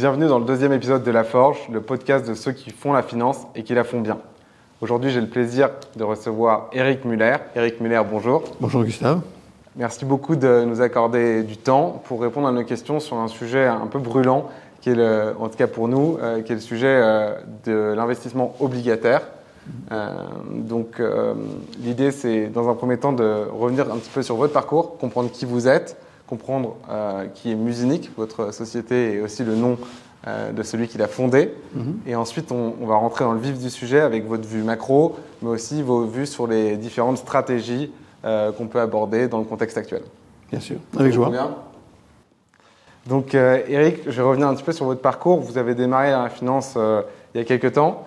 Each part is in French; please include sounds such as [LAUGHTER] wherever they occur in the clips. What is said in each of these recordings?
Bienvenue dans le deuxième épisode de La Forge, le podcast de ceux qui font la finance et qui la font bien. Aujourd'hui, j'ai le plaisir de recevoir Eric Muller. Eric Muller, bonjour. Bonjour Gustave. Merci beaucoup de nous accorder du temps pour répondre à nos questions sur un sujet un peu brûlant, qui est le, en tout cas pour nous, euh, qui est le sujet euh, de l'investissement obligataire. Euh, donc l'idée, c'est dans un premier temps de revenir un petit peu sur votre parcours, comprendre qui vous êtes, comprendre euh, qui est Musinic, votre société, et aussi le nom euh, de celui qui l'a fondé. Mhm. Et ensuite, on, va rentrer dans le vif du sujet avec votre vue macro, mais aussi vos vues sur les différentes stratégies euh, qu'on peut aborder dans le contexte actuel. Bien sûr, avec joie. Donc, Eric, je vais revenir un petit peu sur votre parcours. Vous avez démarré la finance il y a quelques temps.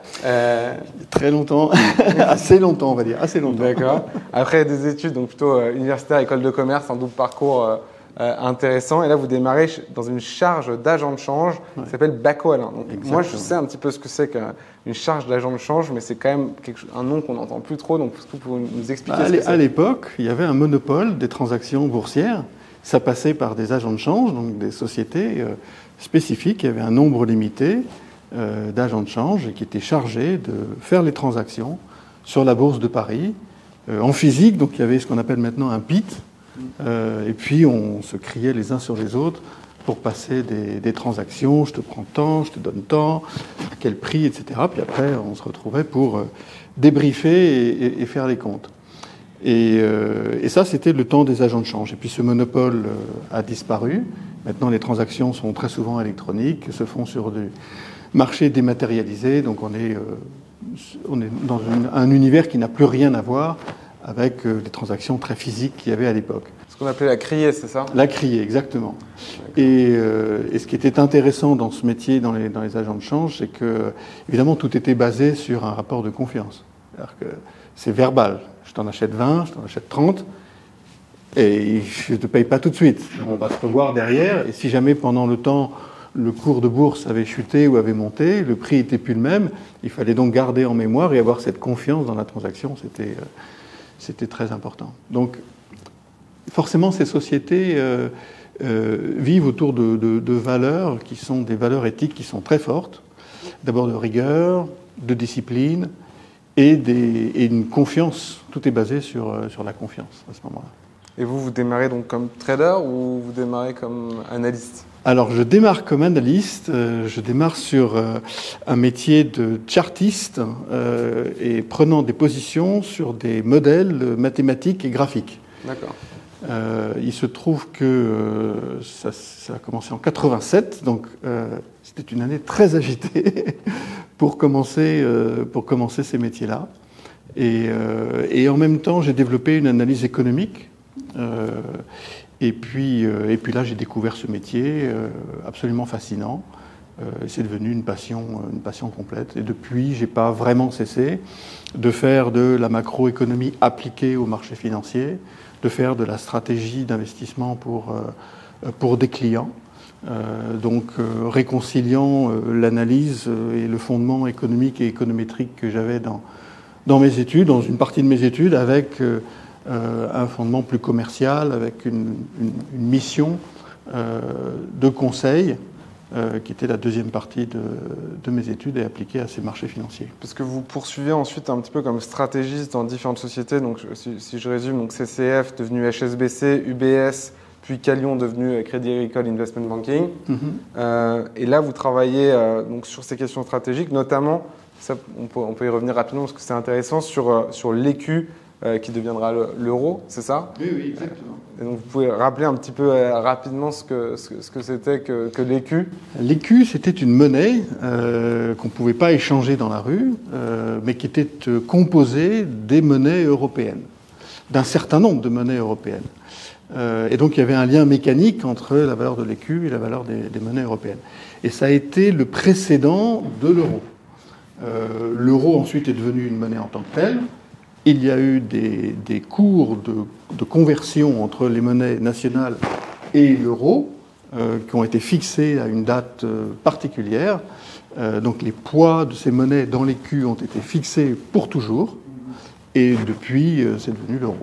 Très longtemps, [LAUGHS] assez longtemps, on va dire, assez longtemps. D'accord. Après des études, donc plutôt universitaire, école de commerce, un double parcours euh, intéressant. Et là, vous démarrez dans une charge d'agent de change qui s'appelle Baco Alain. Donc, moi, je sais un petit peu ce que c'est qu'une charge d'agent de change, mais c'est quand même un nom qu'on n'entend plus trop. Donc, est-ce que vous pouvez nous expliquer bah, ce que À l'époque, il y avait un monopole des transactions boursières. Ça passait par des agents de change, donc des sociétés euh, spécifiques. Il y avait un nombre limité euh, d'agents de change et qui étaient chargés de faire les transactions sur la bourse de Paris en physique. Donc, il y avait ce qu'on appelle maintenant un PIT, euh, et puis on se criait les uns sur les autres pour passer des, transactions, je te prends tant, je te donne tant, à quel prix, etc. Puis après, on se retrouvait pour euh, débriefer et, faire les comptes. Euh, et, ça, c'était le temps des agents de change. Et puis ce monopole a disparu. Maintenant, les transactions sont très souvent électroniques, se font sur du marché dématérialisé. Donc on est dans un univers qui n'a plus rien à voir avec euh, les transactions très physiques qu'il y avait à l'époque. Ce qu'on appelait la criée, c'est ça? La criée, exactement. Euh, et, ce qui était intéressant dans ce métier, dans les, dans les agents de change, c'est que, évidemment, tout était basé sur un rapport de confiance. C'est-à-dire que c'est verbal. Je t'en achète 20, je t'en achète 30, et je ne te paye pas tout de suite. On va se revoir derrière, et si jamais pendant le temps le cours de bourse avait chuté ou avait monté, le prix était plus le même, il fallait donc garder en mémoire et avoir cette confiance dans la transaction. C'était euh, c'était très important. Donc, forcément, ces sociétés euh, euh, vivent autour de, valeurs qui sont des valeurs éthiques qui sont très fortes. D'abord de rigueur, de discipline et, des, une confiance. Tout est basé sur, euh, sur la confiance à ce moment-là. Et vous, vous démarrez donc comme trader ou vous démarrez comme analyste? Alors, je démarre comme analyste, euh, je démarre sur euh, un métier de chartiste euh, et prenant des positions sur des modèles mathématiques et graphiques. D'accord. il se trouve que ça, a commencé en 87, donc c'était une année très agitée [LAUGHS] pour commencer, pour commencer ces métiers-là. Et, et, en même temps, j'ai développé une analyse économique. Et puis, euh, et puis là, j'ai découvert ce métier euh, absolument fascinant. Euh, c'est devenu une passion, une passion complète. Et depuis, j'ai pas vraiment cessé de faire de la macroéconomie appliquée au marché financier, de faire de la stratégie d'investissement pour, pour des clients. donc réconciliant l'analyse et le fondement économique et économétrique que j'avais dans, dans mes études, dans une partie de mes études, avec un fondement plus commercial avec une, mission euh, de conseil euh, qui était la deuxième partie de, mes études et appliquée à ces marchés financiers. Parce que vous poursuivez ensuite un petit peu comme stratégiste dans différentes sociétés. Donc, si, je résume, donc CCF devenu HSBC, UBS, puis Calion devenu Crédit Agricole Investment Banking. Mm-hmm. et là, vous travaillez donc sur ces questions stratégiques, notamment, ça, on, peut, on, peut, y revenir rapidement parce que c'est intéressant, sur, sur l'écu euh, qui deviendra l'euro, c'est ça? Oui, oui, exactement. Et donc vous pouvez rappeler un petit peu euh, rapidement ce que ce, que c'était que, que l'écu? L'écu, c'était une monnaie euh, qu'on ne pouvait pas échanger dans la rue, mais qui était composée des monnaies européennes, d'un certain nombre de monnaies européennes. et donc il y avait un lien mécanique entre la valeur de l'écu et la valeur des, des, monnaies européennes. Et ça a été le précédent de l'euro. l'euro ensuite est devenu une monnaie en tant que telle. Il y a eu des, cours de, conversion entre les monnaies nationales et l'euro euh, qui ont été fixés à une date euh, particulière. Euh, donc les poids de ces monnaies dans culs ont été fixés pour toujours. Et depuis, c'est devenu l'euro.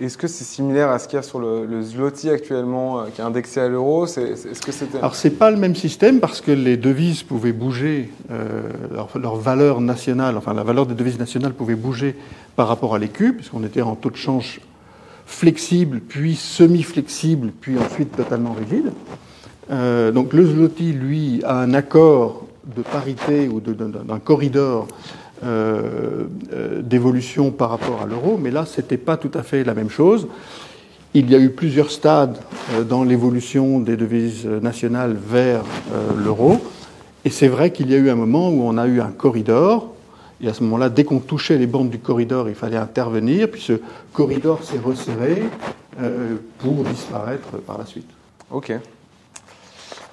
Est-ce que c'est similaire à ce qu'il y a sur le, le zloty actuellement, qui est indexé à l'euro? Est-ce que c'était Alors c'est pas le même système parce que les devises pouvaient bouger, leur, leur, valeur nationale, enfin la valeur des devises nationales pouvait bouger par rapport à l'écu, puisqu'on était en taux de change flexible, puis semi-flexible, puis ensuite totalement rigide. Euh, donc le zloty, lui, a un accord de parité ou d'un corridor euh, euh, d'évolution par rapport à l'euro, mais là, ce n'était pas tout à fait la même chose. Il y a eu plusieurs stades dans l'évolution des devises nationales vers l'euro, et c'est vrai qu'il y a eu un moment où on a eu un corridor, et à ce moment-là, dès qu'on touchait les bandes du corridor, il fallait intervenir, puis ce corridor s'est resserré euh, pour disparaître par la suite. Ok.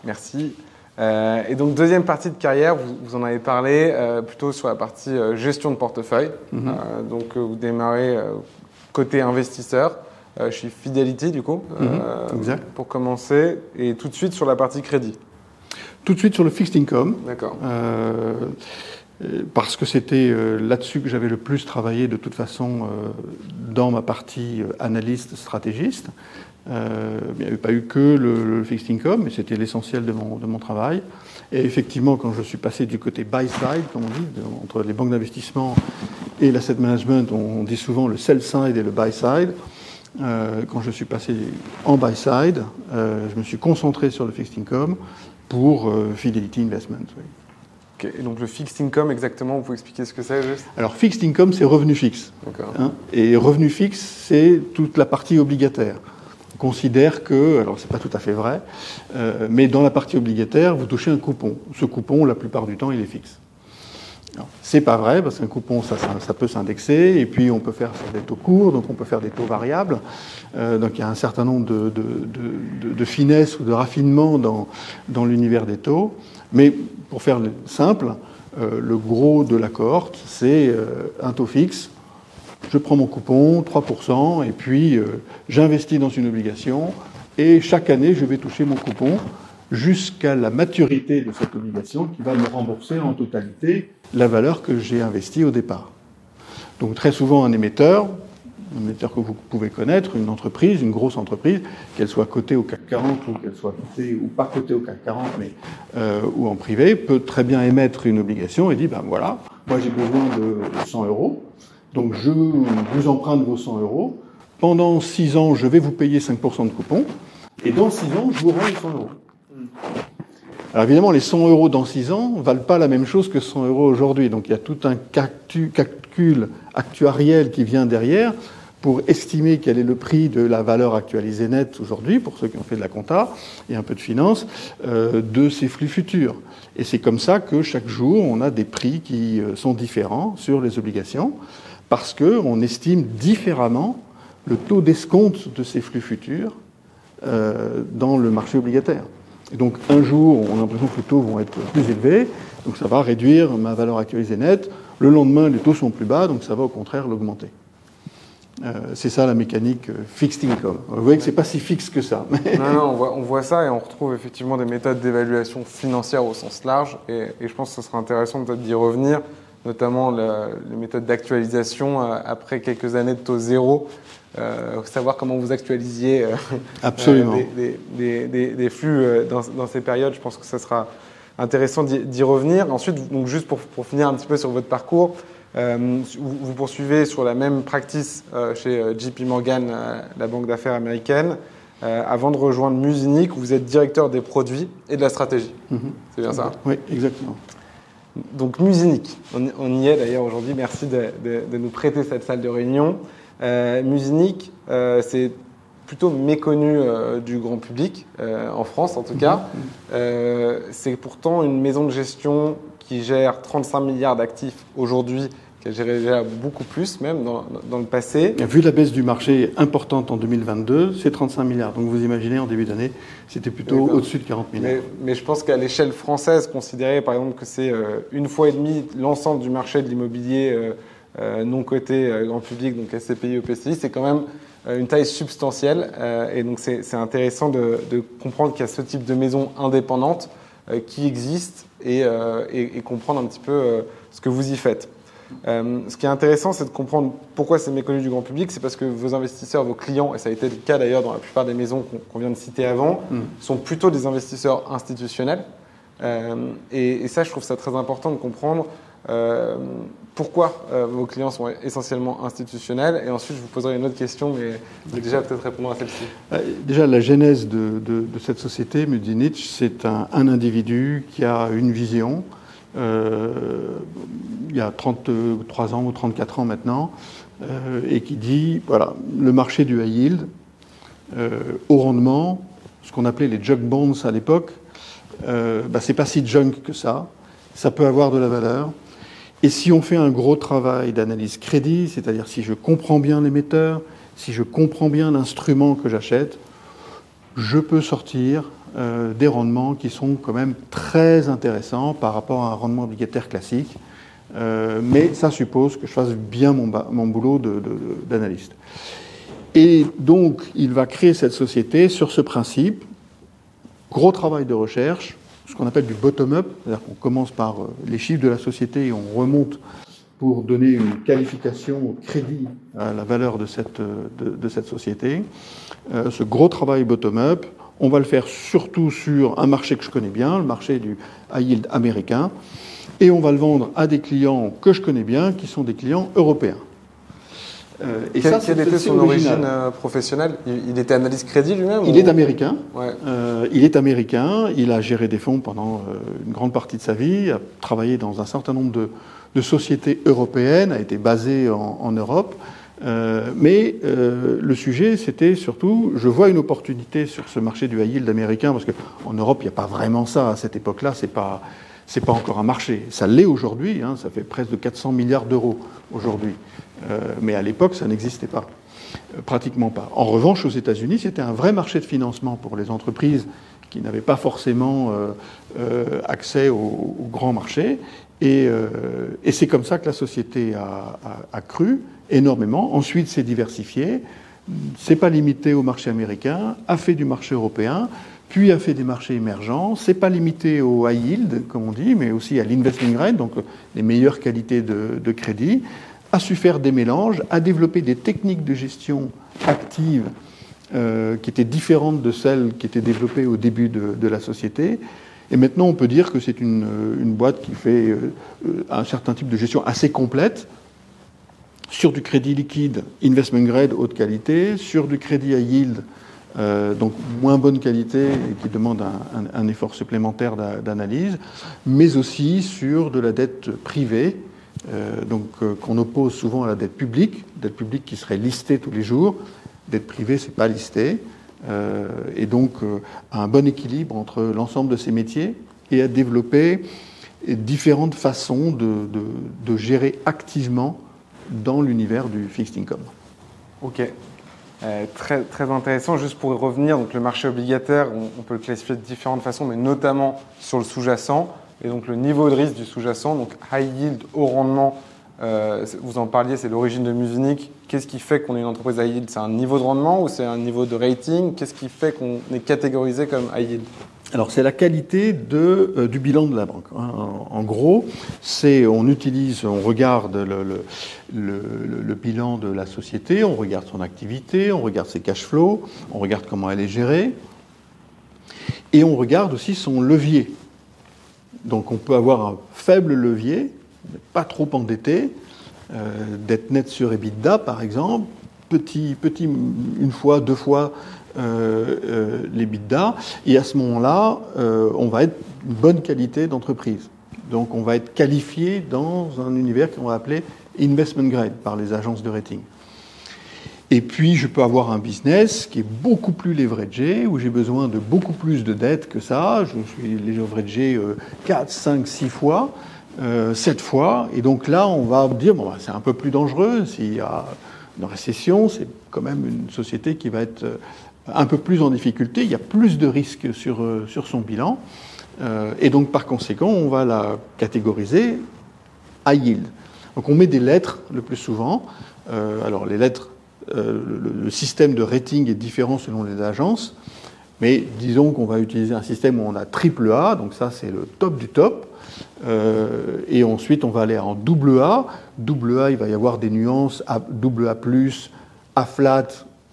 Merci. Euh, et donc, deuxième partie de carrière, vous, vous en avez parlé, euh, plutôt sur la partie gestion de portefeuille. Mm -hmm. donc, vous démarrez côté investisseur chez Fidelity, du coup, mm -hmm. exact. pour commencer, et tout de suite sur la partie crédit. Tout de suite sur le fixed income. D'accord. Parce que c'était là-dessus que j'avais le plus travaillé de toute façon dans ma partie analyste stratégiste. Euh, il n'y avait pas eu que le, fixed income, mais c'était l'essentiel de mon, travail. Et effectivement, quand je suis passé du côté buy-side, comme on dit, entre les banques d'investissement et l'asset management, on dit souvent le sell-side et le buy-side. Euh, quand je suis passé en buy-side, euh, je me suis concentré sur le fixed income pour euh, Fidelity Investment. Okay. Et donc le fixed income, exactement, vous pouvez expliquer ce que c'est juste Alors fixed income, c'est revenu fixe. Hein, et revenu fixe, c'est toute la partie obligataire considère que, alors c'est pas tout à fait vrai, euh, mais dans la partie obligataire, vous touchez un coupon. Ce coupon, la plupart du temps, il est fixe. C'est pas vrai, parce qu'un coupon, ça, ça, ça peut s'indexer, et puis on peut faire des taux courts, donc on peut faire des taux variables. Euh, donc il y a un certain nombre de, de, de, de finesses ou de raffinements dans, dans l'univers des taux. Mais pour faire simple, euh, le gros de la cohorte, c'est euh, un taux fixe je prends mon coupon, 3%, et puis euh, j'investis dans une obligation, et chaque année, je vais toucher mon coupon jusqu'à la maturité de cette obligation qui va me rembourser en totalité la valeur que j'ai investie au départ. Donc très souvent, un émetteur, un que vous pouvez connaître, une entreprise, une grosse entreprise, qu'elle soit cotée au CAC 40 ou qu'elle soit cotée ou pas cotée au CAC 40, mais euh, ou en privé, peut très bien émettre une obligation et dit ben voilà, moi j'ai besoin de 100 euros, donc je vous emprunte vos 100 euros. Pendant 6 ans, je vais vous payer 5% de coupon. Et dans 6 ans, je vous rends les 100 euros. Alors évidemment, les 100 euros dans 6 ans ne valent pas la même chose que 100 euros aujourd'hui. Donc il y a tout un calcul actuariel qui vient derrière pour estimer quel est le prix de la valeur actualisée nette aujourd'hui, pour ceux qui ont fait de la compta et un peu de finance, euh, de ces flux futurs. Et c'est comme ça que chaque jour, on a des prix qui euh, sont différents sur les obligations parce qu'on estime différemment le taux d'escompte de ces flux futurs euh, dans le marché obligataire. Et donc un jour, on a l'impression que les taux vont être plus élevés, donc ça va réduire ma valeur actualisée nette. Le lendemain, les taux sont plus bas, donc ça va au contraire l'augmenter. Euh, c'est ça la mécanique euh, fixed income. Vous voyez que c'est pas si fixe que ça. Mais... Non, non on, voit, on, voit, ça et on retrouve effectivement des méthodes d'évaluation financière au sens large. Et, et, je pense que ce serait intéressant peut-être d'y revenir notamment le, les méthodes d'actualisation euh, après quelques années de taux zéro, euh, savoir comment vous actualisiez euh, Absolument. Des, des, des, des, flux dans, dans, ces périodes. Je pense que ça sera intéressant d'y revenir. Ensuite, donc juste pour, pour, finir un petit peu sur votre parcours, vous, vous, poursuivez sur la même practice euh, chez JP Morgan, euh, la banque d'affaires américaine. avant de rejoindre Musinic, vous êtes directeur des produits et de la stratégie. Mm -hmm. C'est bien ça Oui, exactement. Donc Musinic, on, y est d'ailleurs aujourd'hui, merci de, de, de, nous prêter cette salle de réunion. Euh, Musinic, euh, c'est plutôt méconnu euh, du grand public, euh, en France en tout cas. Euh, c'est pourtant une maison de gestion qui gère 35 milliards d'actifs aujourd'hui qu'elle gérait déjà beaucoup plus même dans, dans, le passé. Vu la baisse du marché importante en 2022, c'est 35 milliards. Donc vous imaginez en début d'année, c'était plutôt au-dessus de 40 milliards. Mais, mais je pense qu'à l'échelle française, considérer par exemple que c'est euh, une fois et demie l'ensemble du marché de l'immobilier euh, euh, non coté grand public, donc SCPI, EPCI, c'est quand même une taille substantielle. et donc c'est intéressant de, de comprendre qu'il y a ce type de maison indépendante qui existe et, et, et, comprendre un petit peu ce que vous y faites. Ce qui est intéressant, c'est de comprendre pourquoi c'est méconnu du grand public. C'est parce que vos investisseurs, vos clients, et ça a été le cas d'ailleurs dans la plupart des maisons qu'on vient de citer avant, mm. sont plutôt des investisseurs institutionnels. et, ça, je trouve ça très important de comprendre euh, pourquoi euh, vos clients sont essentiellement institutionnels Et ensuite, je vous poserai une autre question, mais déjà peut-être répondre à celle-ci. Euh, déjà, la genèse de, cette société, me dit Nietzsche, c'est un, individu qui a une vision. Il y a 33 ans ou 34 ans maintenant, et qui dit voilà, le marché du high yield, au rendement, ce qu'on appelait les junk bonds à l'époque, bah, c'est pas si junk que ça. Ça peut avoir de la valeur. Et si on fait un gros travail d'analyse crédit, c'est-à-dire si je comprends bien l'émetteur, si je comprends bien l'instrument que j'achète, je peux sortir euh, des rendements qui sont quand même très intéressants par rapport à un rendement obligataire classique. Euh, mais ça suppose que je fasse bien mon, boulot d'analyste. Et donc, il va créer cette société sur ce principe. Gros travail de recherche, ce qu'on appelle du bottom-up, c'est-à-dire qu'on commence par euh, les chiffres de la société et on remonte pour donner une qualification au crédit à la valeur de cette, société. Ce gros travail bottom-up, on va le faire surtout sur un marché que je connais bien, le marché du high yield américain, et on va le vendre à des clients que je connais bien, qui sont des clients européens. Euh, et ça, quelle était son origine euh, professionnelle? Il, était analyste crédit lui-même Il est américain. Euh, il est américain. Il a géré des fonds pendant une grande partie de sa vie, a travaillé dans un certain nombre de, sociétés européennes, a été basé en, Europe. Mais le sujet, c'était surtout, je vois une opportunité sur ce marché du high yield américain, parce qu'en Europe, il n'y a pas vraiment ça à cette époque-là. C'est pas pas encore un marché. Ça l'est aujourd'hui. Hein, ça fait presque de 400 milliards d'euros aujourd'hui. Euh, mais à l'époque, ça n'existait pas. Euh, pratiquement pas. En revanche, aux États-Unis, c'était un vrai marché de financement pour les entreprises qui n'avaient pas forcément euh, accès au, grand marché. Et, c'est comme ça que la société a, cru énormément. Ensuite, s'est diversifiée. C'est pas limité au marché américain, a fait du marché européen, puis a fait des marchés émergents. C'est pas limité au high yield, comme on dit, mais aussi à l'investment grade, donc les meilleures qualités de, de crédit a su faire des mélanges, a développé des techniques de gestion active euh, qui étaient différentes de celles qui étaient développées au début de, la société. Et maintenant, on peut dire que c'est une, boîte qui fait euh, un certain type de gestion assez complète sur du crédit liquide, investment grade, haute qualité, sur du crédit à yield, euh, donc moins bonne qualité et qui demande un, effort supplémentaire d'analyse, mais aussi sur de la dette privée, euh, donc euh, qu'on oppose souvent à la dette publique, dette publique qui serait listée tous les jours, dette privée c'est pas listé, euh, et donc un bon équilibre entre l'ensemble de ces métiers et à développer différentes façons de, gérer activement dans l'univers du fixed income. Ok. très, très intéressant. Juste pour y revenir, donc le marché obligataire, on, peut le classifier de différentes façons, mais notamment sur le sous-jacent et donc le niveau de risque du sous-jacent, donc high yield, haut rendement, euh, vous en parliez, c'est l'origine de Musinic. Qu'est-ce qui fait qu'on est une entreprise high yield C'est un niveau de rendement ou c'est un niveau de rating? Qu'est-ce qui fait qu'on est catégorisé comme high yield alors c'est la qualité euh, du bilan de la banque. Hein. En, gros, c'est on utilise, on regarde le, bilan de la société, on regarde son activité, on regarde ses cash flows, on regarde comment elle est gérée, et on regarde aussi son levier. Donc on peut avoir un faible levier, pas trop endetté, euh, dette nette sur EBITDA par exemple, petit, petit, une fois, deux fois euh, euh, l'EBITDA, et à ce moment-là, euh, on va être une bonne qualité d'entreprise. Donc on va être qualifié dans un univers qu'on va appeler investment grade par les agences de rating. Et puis, je peux avoir un business qui est beaucoup plus leveragé, où j'ai besoin de beaucoup plus de dettes que ça. Je suis leveragé 4, 5, 6 fois, euh, 7 fois. Et donc là, on va dire, bon, bah, c'est un peu plus dangereux. S'il y a une récession, c'est quand même une société qui va être euh, un peu plus en difficulté. Il y a plus de risques sur, euh, sur son bilan. Et donc, par conséquent, on va la catégoriser à yield. Donc, on met des lettres le plus souvent. alors, les lettres le, système de rating est différent selon les agences, Mais disons qu'on va utiliser un système où on a triple A, donc ça c'est le top du top. Euh, et ensuite on va aller en double A. Double A, il va y avoir des nuances, A, double A+, A flat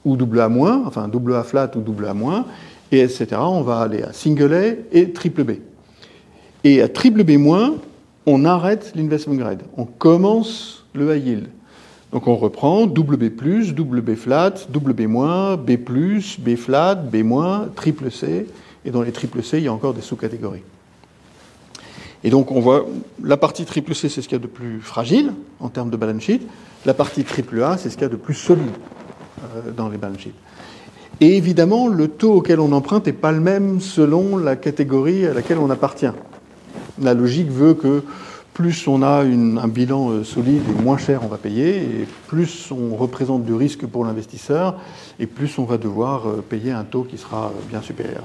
ou double A-, enfin double A flat ou double A-, et etc. On va aller à single A et triple B. Et à triple B-, on arrête l'investment grade. On commence le high yield. Donc on reprend double B+, double B flat, double B-, B+, B flat, B-, triple C, et dans les triple C, il y a encore des sous-catégories. Et donc on voit la partie triple C, c'est ce qu'il y a de plus fragile en termes de balance sheet. La partie triple A, c'est ce qu'il y a de plus solide euh, dans les balance sheets. Et évidemment, le taux auquel on emprunte n'est pas le même selon la catégorie à laquelle on appartient. La logique veut que plus on a un bilan euh, solide et moins cher on va payer, et plus on représente du risque pour l'investisseur, et plus on va devoir euh, payer un taux qui sera bien supérieur.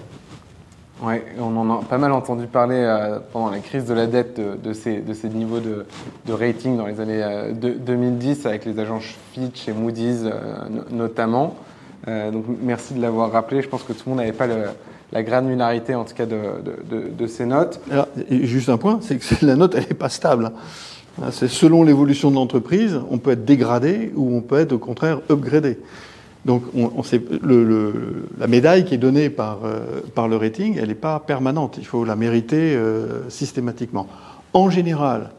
Oui, on en a pas mal entendu parler pendant la crise de la dette de, ces, niveaux de, rating dans les années 2010 avec les agences Fitch et Moody's notamment. donc merci de l'avoir rappelé. Je pense que tout le monde n'avait pas le, la granularité en tout cas de, de, ces notes. juste un point, c'est que [LAUGHS] la note elle n'est pas stable. Hein, c'est selon l'évolution de l'entreprise, on peut être dégradé ou on peut être au contraire upgradé. Donc on, le, la médaille qui est donnée par, euh, par le rating, elle n'est pas permanente. Il faut la mériter euh, systématiquement. En général,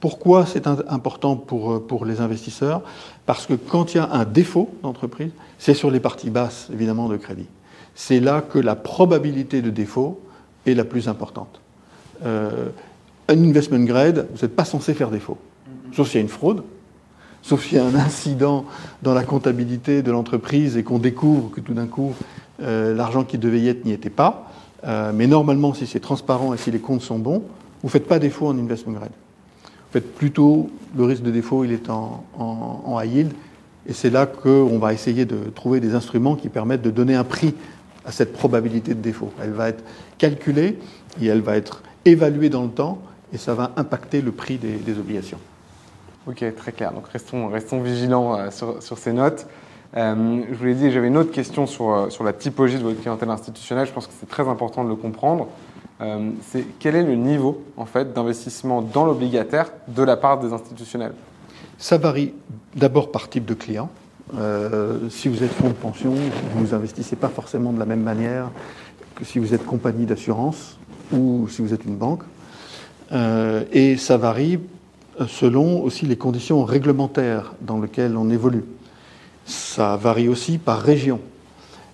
pourquoi c'est important pour, euh, pour les investisseurs? Parce que quand il y a un défaut d'entreprise, c'est sur les parties basses, évidemment, de crédit c'est là que la probabilité de défaut est la plus importante. Euh, un investment grade, vous n'êtes pas censé faire défaut, sauf s'il y a une fraude, sauf s'il y a un incident dans la comptabilité de l'entreprise et qu'on découvre que tout d'un coup euh, l'argent qui devait y être n'y était pas. Euh, mais normalement, si c'est transparent et si les comptes sont bons, vous ne faites pas défaut en investment grade. Vous faites plutôt le risque de défaut, il est en, en high yield. Et c'est là qu'on va essayer de trouver des instruments qui permettent de donner un prix à cette probabilité de défaut. Elle va être calculée et elle va être évaluée dans le temps et ça va impacter le prix des, obligations. Ok, très clair. Donc restons, restons vigilants euh, sur, ces notes. Euh, je vous l'ai dit, j'avais une autre question sur, euh, sur la typologie de votre clientèle institutionnelle. Je pense que c'est très important de le comprendre. c'est quel est le niveau en fait d'investissement dans l'obligataire de la part des institutionnels? Ça varie d'abord par type de client. Si vous êtes fonds de pension, vous n'investissez pas forcément de la même manière que si vous êtes compagnie d'assurance ou si vous êtes une banque. Et ça varie selon aussi les conditions réglementaires dans lesquelles on évolue. Ça varie aussi par région.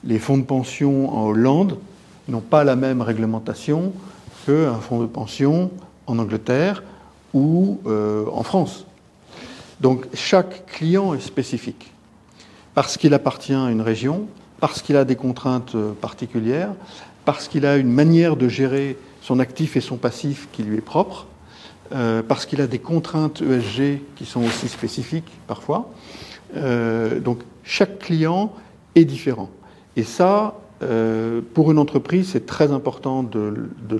Les fonds de pension en Hollande n'ont pas la même réglementation qu'un fonds de pension en Angleterre ou euh, en France. Donc chaque client est spécifique parce qu'il appartient à une région, parce qu'il a des contraintes euh, particulières, parce qu'il a une manière de gérer son actif et son passif qui lui est propre, euh, parce qu'il a des contraintes ESG qui sont aussi spécifiques parfois. Euh, donc chaque client est différent. Et ça, pour une entreprise, c'est très important de,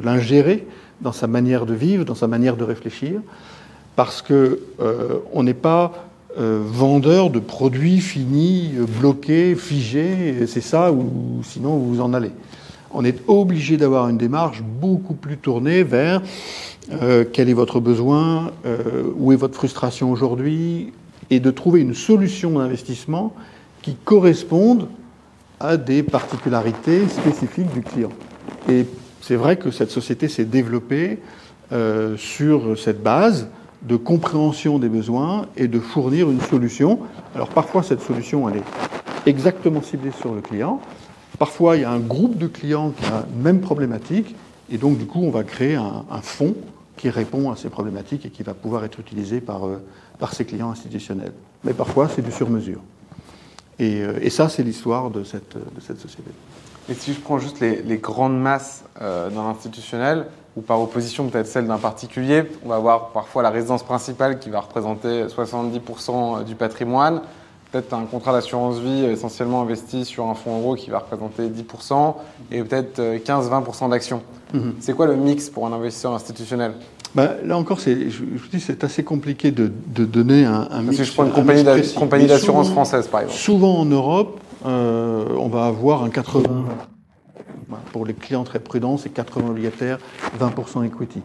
l'ingérer dans sa manière de vivre, dans sa manière de réfléchir, parce que on n'est pas euh, vendeur de produits finis, euh, bloqués, figés, c'est ça, ou sinon vous en allez. On est obligé d'avoir une démarche beaucoup plus tournée vers euh, quel est votre besoin, où est votre frustration aujourd'hui, et de trouver une solution d'investissement qui corresponde à des particularités spécifiques du client. Et c'est vrai que cette société s'est développée sur cette base de compréhension des besoins et de fournir une solution. Alors parfois cette solution elle est exactement ciblée sur le client, parfois il y a un groupe de clients qui a une même problématique et donc du coup on va créer un, fonds qui répond à ces problématiques et qui va pouvoir être utilisé par, euh, par ces clients institutionnels. Mais parfois c'est du sur-mesure. Et, euh, et, ça c'est l'histoire de cette, de cette société. Et si je prends juste les, grandes masses euh, dans l'institutionnel, ou par opposition peut-être celle d'un particulier. On va avoir parfois la résidence principale qui va représenter 70% du patrimoine, peut-être un contrat d'assurance vie essentiellement investi sur un fonds euro qui va représenter 10% et peut-être 15-20% d'actions. Mhm. C'est quoi le mix pour un investisseur institutionnel? Bah, là encore, je, je vous dis, c'est assez compliqué de, donner un, un mix. Si je prends une compagnie d'assurance française, par exemple. Souvent en Europe, euh, on va avoir un 80% Pour les clients très prudents, c'est 80 obligataires, 20% equity.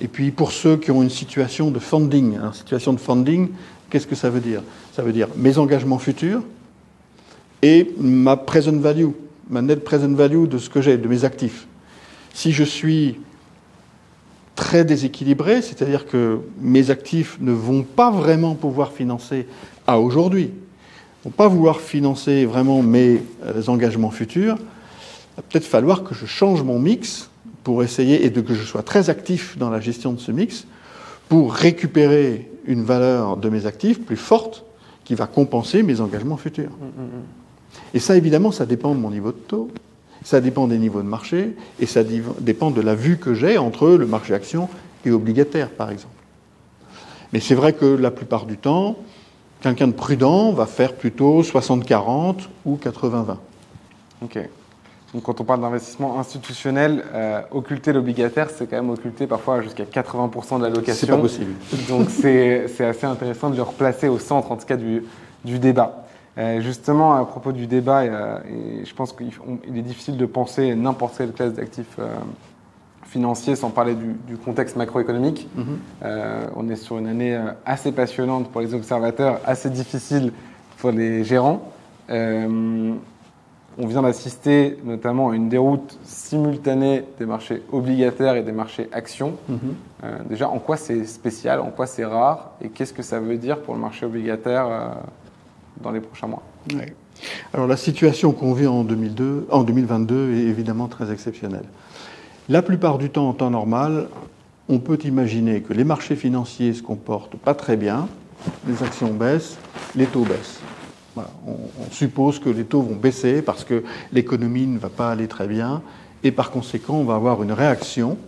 Et puis pour ceux qui ont une situation de funding, une situation de funding, qu'est-ce que ça veut dire? Ça veut dire mes engagements futurs et ma present value, ma net present value de ce que j'ai, de mes actifs. Si je suis très déséquilibré, c'est-à-dire que mes actifs ne vont pas vraiment pouvoir financer à aujourd'hui, ne vont pas vouloir financer vraiment mes euh, engagements futurs, il va peut-être falloir que je change mon mix pour essayer et de que je sois très actif dans la gestion de ce mix pour récupérer une valeur de mes actifs plus forte qui va compenser mes engagements futurs. Mm, mm, mm. Et ça, évidemment, ça dépend de mon niveau de taux, ça dépend des niveaux de marché, et ça dépend de la vue que j'ai entre le marché action et obligataire, par exemple. Mais c'est vrai que la plupart du temps, quelqu'un de prudent va faire plutôt 60-40 ou 80-20. Ok. Donc quand on parle d'investissement institutionnel, euh, occulter l'obligataire, c'est quand même occulter parfois jusqu'à 80% de l'allocation. C'est pas possible. [LAUGHS] Donc c'est assez intéressant de le replacer au centre, en tout cas, du, du débat. Euh, justement, à propos du débat, et je pense qu'il est difficile de penser n'importe quelle classe d'actifs euh, financiers sans parler du, contexte macroéconomique. Mhm. Euh, on est sur une année assez passionnante pour les observateurs, assez difficile pour les gérants. On vient d'assister notamment à une déroute simultanée des marchés obligataires et des marchés actions. Mhm. déjà, en quoi c'est spécial, en quoi c'est rare, et qu'est-ce que ça veut dire pour le marché obligataire dans les prochains mois? Alors la situation qu'on vit en, 2002, en 2022 est évidemment très exceptionnelle. La plupart du temps, en temps normal, on peut imaginer que les marchés financiers se comportent pas très bien, les actions baissent, les taux baissent. On, suppose que les taux vont baisser parce que l'économie ne va pas aller très bien et par conséquent, on va avoir une réaction,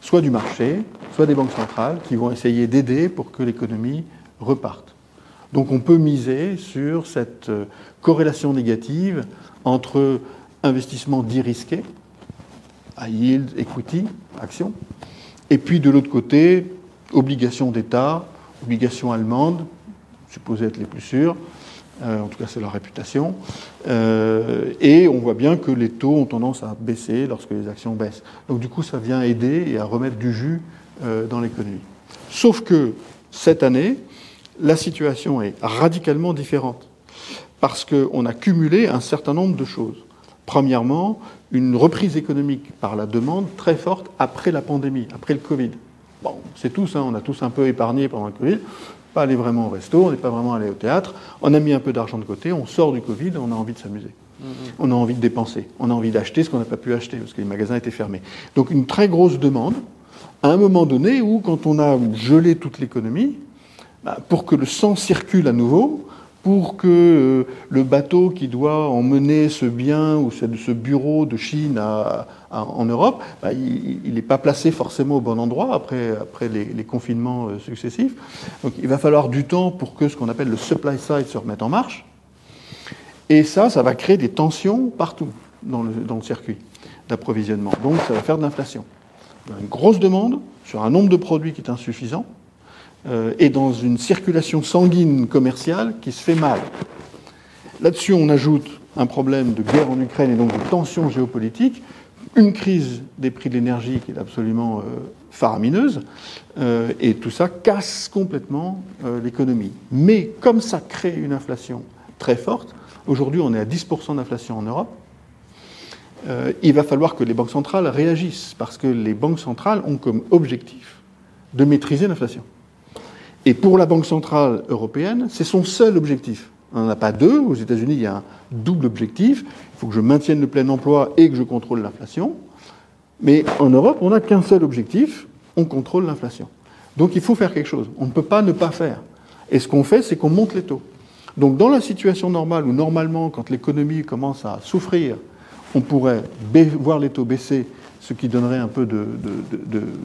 soit du marché, soit des banques centrales, qui vont essayer d'aider pour que l'économie reparte. Donc on peut miser sur cette euh, corrélation négative entre investissement dit risqué, à yield, equity, action, et puis de l'autre côté, obligations d'État, obligations allemandes, supposées être les plus sûres, en tout cas c'est leur réputation, euh, et on voit bien que les taux ont tendance à baisser lorsque les actions baissent. Donc du coup ça vient aider et à remettre du jus dans l'économie. Sauf que cette année, la situation est radicalement différente parce qu'on a cumulé un certain nombre de choses. Premièrement, une reprise économique par la demande très forte après la pandémie, après le Covid. Bon, c'est tous, hein, on a tous un peu épargné pendant le Covid, pas aller vraiment au resto, on n'est pas vraiment allé au théâtre, on a mis un peu d'argent de côté, on sort du Covid, on a envie de s'amuser. Mm-hmm. On a envie de dépenser, on a envie d'acheter ce qu'on n'a pas pu acheter parce que les magasins étaient fermés. Donc une très grosse demande à un moment donné où, quand on a gelé toute l'économie, bah, pour que le sang circule à nouveau, pour que euh, le bateau qui doit emmener ce bien ou ce, bureau de Chine en Europe, bah, il n'est pas placé forcément au bon endroit après, après les, confinements euh, successifs. Donc il va falloir du temps pour que ce qu'on appelle le supply side se remette en marche. Et ça, ça va créer des tensions partout dans le, dans le circuit d'approvisionnement. Donc ça va faire de l'inflation. Une grosse demande sur un nombre de produits qui est insuffisant et dans une circulation sanguine commerciale qui se fait mal. Là-dessus, on ajoute un problème de guerre en Ukraine et donc de tension géopolitique, une crise des prix de l'énergie qui est absolument euh, faramineuse, euh, et tout ça casse complètement l'économie. Mais comme ça crée une inflation très forte, aujourd'hui on est à 10% d'inflation en Europe, il va falloir que les banques centrales réagissent, parce que les banques centrales ont comme objectif de maîtriser l'inflation. Et pour la Banque centrale européenne, c'est son seul objectif. On n'en a pas deux. Aux États-Unis, il y a un double objectif. Il faut que je maintienne le plein emploi et que je contrôle l'inflation. Mais en Europe, on n'a qu'un seul objectif, on contrôle l'inflation. Donc il faut faire quelque chose. On ne peut pas ne pas faire. Et ce qu'on fait, c'est qu'on monte les taux. Donc dans la situation normale, où normalement, quand l'économie commence à souffrir, on pourrait voir les taux baisser, ce qui donnerait un peu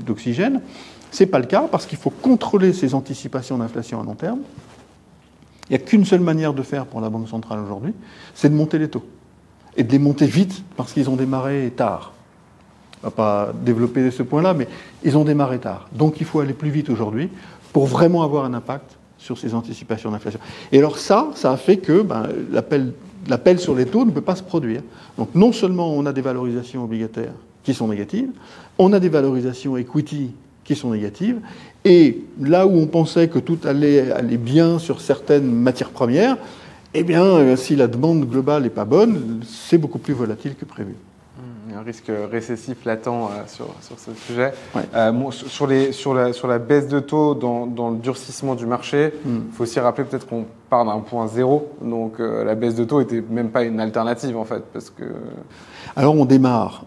d'oxygène, ce n'est pas le cas parce qu'il faut contrôler ces anticipations d'inflation à long terme. Il n'y a qu'une seule manière de faire pour la Banque centrale aujourd'hui, c'est de monter les taux. Et de les monter vite parce qu'ils ont démarré tard. On ne va pas développer ce point-là, mais ils ont démarré tard. Donc il faut aller plus vite aujourd'hui pour vraiment avoir un impact sur ces anticipations d'inflation. Et alors ça, ça a fait que ben, l'appel sur les taux ne peut pas se produire. Donc non seulement on a des valorisations obligataires qui sont négatives, on a des valorisations equity qui sont négatives, et là où on pensait que tout allait, bien sur certaines matières premières, eh bien, si la demande globale n'est pas bonne, c'est beaucoup plus volatile que prévu. Un risque récessif latent euh, sur, sur, ce sujet. Euh, sur, les, sur, la, sur, la, baisse de taux dans, dans le durcissement du marché, il hmm. faut aussi rappeler peut-être qu'on part d'un point zéro. Donc la baisse de taux n'était même pas une alternative en fait. Parce que... Alors on démarre.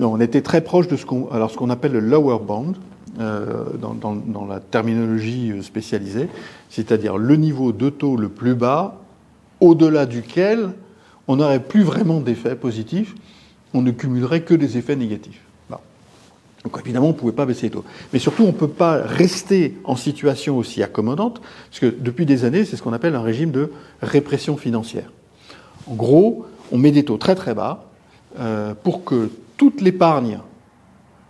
on était très proche de ce qu'on, alors ce qu'on appelle le lower band. Euh, dans, la terminologie spécialisée, c'est-à-dire le niveau de taux le plus bas, au-delà duquel on n'aurait plus vraiment d'effets positifs, on ne cumulerait que des effets négatifs. Donc évidemment, on ne pouvait pas baisser les taux. Mais surtout, on ne peut pas rester en situation aussi accommodante, parce que depuis des années, c'est ce qu'on appelle un régime de répression financière. En gros, on met des taux très très bas euh, pour que toute l'épargne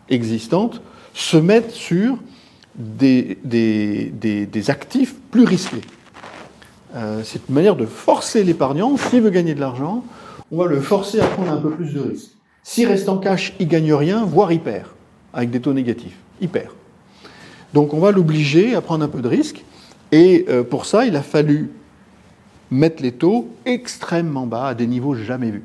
existante se mettent sur des, des, actifs plus risqués. Euh, c'est une manière de forcer l'épargnant, s'il veut gagner de l'argent, on va le forcer à prendre un peu plus de risques. S'il reste en cash, il gagne rien, voire il perd, avec des taux négatifs. Il perd. Donc on va l'obliger à prendre un peu de risques, et euh, pour ça, il a fallu mettre les taux extrêmement bas, à des niveaux jamais vus.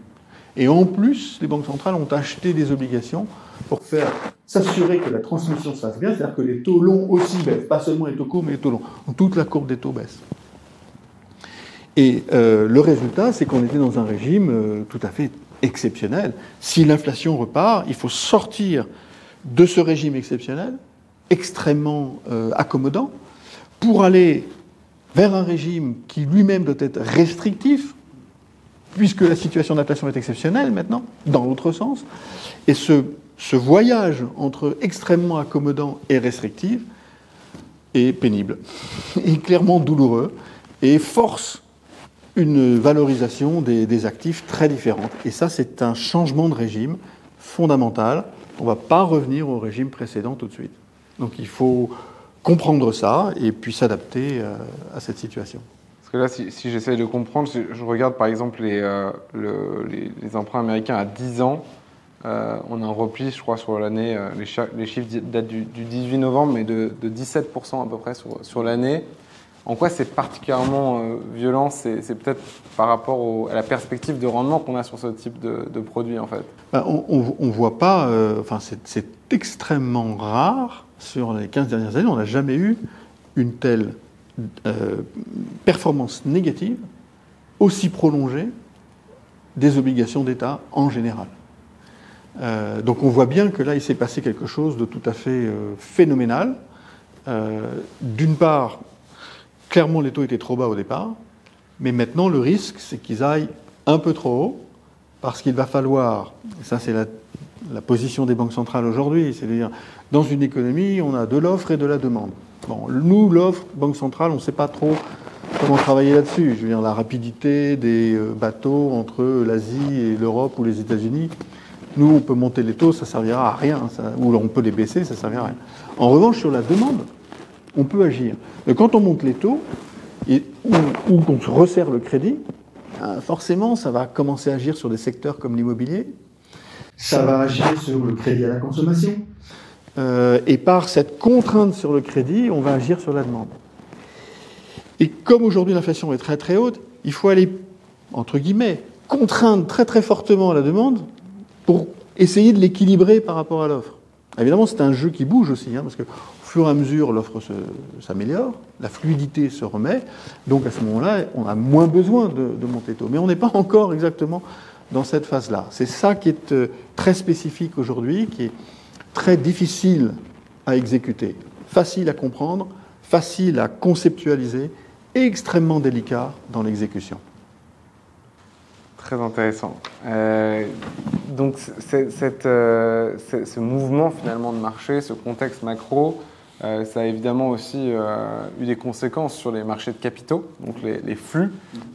Et en plus, les banques centrales ont acheté des obligations pour faire s'assurer que la transmission se fasse bien, c'est-à-dire que les taux longs aussi baissent, pas seulement les taux courts, mais les taux longs. Donc, toute la courbe des taux baisse. Et euh, le résultat, c'est qu'on était dans un régime euh, tout à fait exceptionnel. Si l'inflation repart, il faut sortir de ce régime exceptionnel, extrêmement euh, accommodant, pour aller vers un régime qui lui-même doit être restrictif, puisque la situation d'inflation est exceptionnelle maintenant, dans l'autre sens. Et ce ce voyage entre extrêmement accommodant et restrictif est pénible, [LAUGHS] est clairement douloureux et force une valorisation des, actifs très différente. Et ça, c'est un changement de régime fondamental. On ne va pas revenir au régime précédent tout de suite. Donc il faut comprendre ça et puis s'adapter euh, à cette situation. Parce que là, si, j'essaie de comprendre, je regarde par exemple les, euh, emprunts américains à 10 ans. Euh, on a un repli, je crois, sur l'année. Les, chiffres datent du, 18 novembre, mais de, 17% à peu près sur, l'année. En quoi c'est particulièrement euh, violent C'est peut-être par rapport à la perspective de rendement qu'on a sur ce type de, produit, en fait. Bah, on ne voit pas. enfin, c'est extrêmement rare sur les 15 dernières années. On n'a jamais eu une telle performance négative aussi prolongée des obligations d'État en général. Euh, donc on voit bien que là, il s'est passé quelque chose de tout à fait euh, phénoménal. Euh, d'une part, clairement, les taux étaient trop bas au départ, mais maintenant, le risque, c'est qu'ils aillent un peu trop haut, parce qu'il va falloir, et ça c'est la, position des banques centrales aujourd'hui, c'est-à-dire, dans une économie, on a de l'offre et de la demande. Bon, nous, l'offre, banque centrale, on ne sait pas trop comment travailler là-dessus. Je veux dire, la rapidité des bateaux entre l'Asie et l'Europe ou les États-Unis, nous, on peut monter les taux, ça servira à rien. ou on peut les baisser, ça servira à rien. En revanche, sur la demande, on peut agir. Mais quand on monte les taux, et, ou, qu'on se resserre le crédit, ben, forcément, ça va commencer à agir sur des secteurs comme l'immobilier. Ça va agir sur le crédit à la consommation. Euh, et par cette contrainte sur le crédit, on va agir sur la demande. Et comme aujourd'hui l'inflation est très très haute, il faut aller, entre guillemets, contraindre très très fortement la demande pour essayer de l'équilibrer par rapport à l'offre. Évidemment, c'est un jeu qui bouge aussi, hein, parce que fur et à mesure, l'offre s'améliore, la fluidité se remet, donc à ce moment-là, on a moins besoin de, monter tôt. Mais on n'est pas encore exactement dans cette phase-là. C'est ça qui est euh, très spécifique aujourd'hui, qui est très difficile à exécuter, facile à comprendre, facile à conceptualiser et extrêmement délicat dans l'exécution. Très intéressant. Euh, donc euh, ce mouvement finalement de marché, ce contexte macro, euh, ça a évidemment aussi eu des conséquences sur les marchés de capitaux, donc les, flux.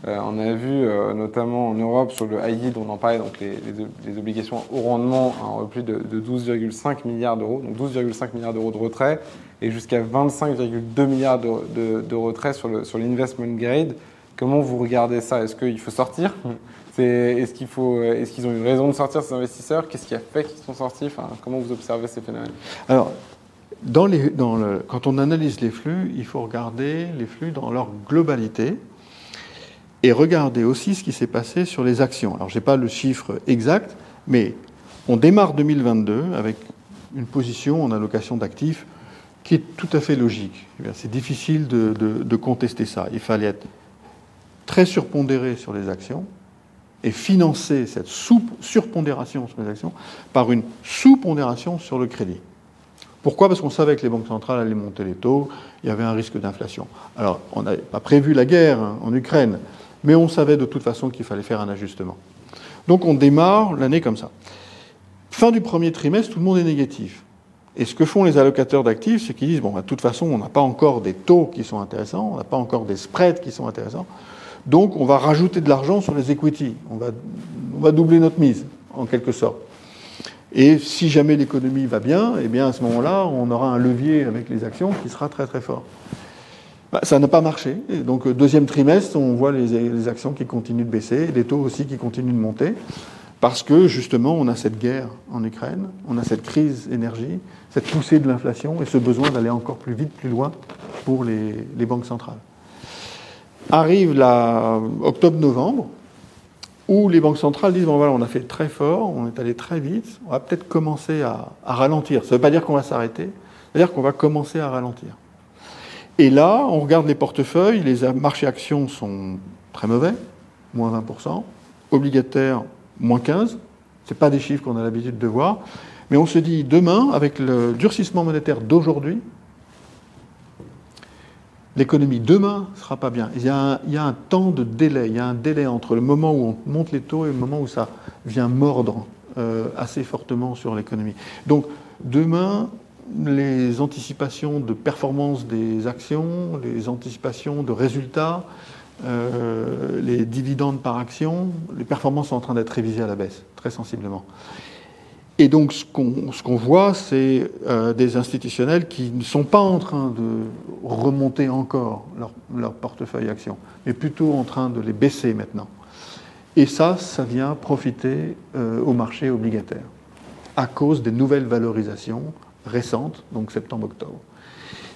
on a vu notamment en Europe sur le high yield, on en parlait, donc les, obligations au rendement, un repli de, 12,5 milliards d'euros, donc 12,5 milliards d'euros de retrait, et jusqu'à 25,2 milliards de, de, de retrait sur l'investment sur grade. Comment vous regardez ça? Est-ce qu'il faut sortir? Est-ce qu'il faut, est-ce qu'ils ont une raison de sortir ces investisseurs? Qu'est-ce qui a fait qu'ils sont sortis? Enfin, Comment vous observez ces phénomènes? Alors, quand on analyse les flux, il faut regarder les flux dans leur globalité et regarder aussi ce qui s'est passé sur les actions. Alors, je n'ai pas le chiffre exact, mais on démarre 2022 avec une position en allocation d'actifs qui est tout à fait logique. Eh c'est difficile de, de, de, contester ça. Il fallait être très surpondéré sur les actions et financer cette surpondération sur les actions par une sous-pondération sur le crédit. Pourquoi? Parce qu'on savait que les banques centrales allaient monter les taux, il y avait un risque d'inflation. Alors, on n'avait pas prévu la guerre hein, en Ukraine, mais on savait de toute façon qu'il fallait faire un ajustement. Donc on démarre l'année comme ça. Fin du premier trimestre, tout le monde est négatif. Et ce que font les allocateurs d'actifs, c'est qu'ils disent, bon, bah, de toute façon, on n'a pas encore des taux qui sont intéressants, on n'a pas encore des spreads qui sont intéressants, donc on va rajouter de l'argent sur les va, on va doubler notre mise, en quelque sorte. Et si jamais l'économie va bien, eh bien à ce moment-là, on aura un levier avec les actions qui sera très très fort. Bah, ça n'a pas marché. donc deuxième trimestre, on voit les, actions qui continuent de baisser, les taux aussi qui continuent de monter, parce que justement on a cette guerre en Ukraine, on a cette crise énergie, cette poussée de l'inflation et ce besoin d'aller encore plus vite, plus loin pour les, banques centrales. Arrive octobre-novembre, où les banques centrales disent, bon voilà, on a fait très fort, on est allé très vite, on va peut-être commencer à, ralentir. Ça ne veut pas dire qu'on va s'arrêter, c'est-à-dire qu'on va commencer à ralentir. Et là, on regarde les portefeuilles, les marchés actions sont très mauvais, moins 20%, obligataires, moins 15%, ce pas des chiffres qu'on a l'habitude de voir, mais on se dit, demain, avec le durcissement monétaire d'aujourd'hui, l'économie demain ne sera pas bien. Il y, a un, temps de délai, il y a un délai entre le moment où on monte les taux et le moment où ça vient mordre euh, assez fortement sur l'économie. Donc demain, les anticipations de performance des actions, les anticipations de résultats, euh, les dividendes par action, les performances sont en train d'être révisées à la baisse, très sensiblement. Et donc, ce qu'on qu voit, c'est euh, des institutionnels qui ne sont pas en train de remonter encore leur, portefeuille actions, mais plutôt en train de les baisser maintenant. Et ça, ça vient profiter euh, au marché obligataire, à cause des nouvelles valorisations récentes, donc septembre-octobre.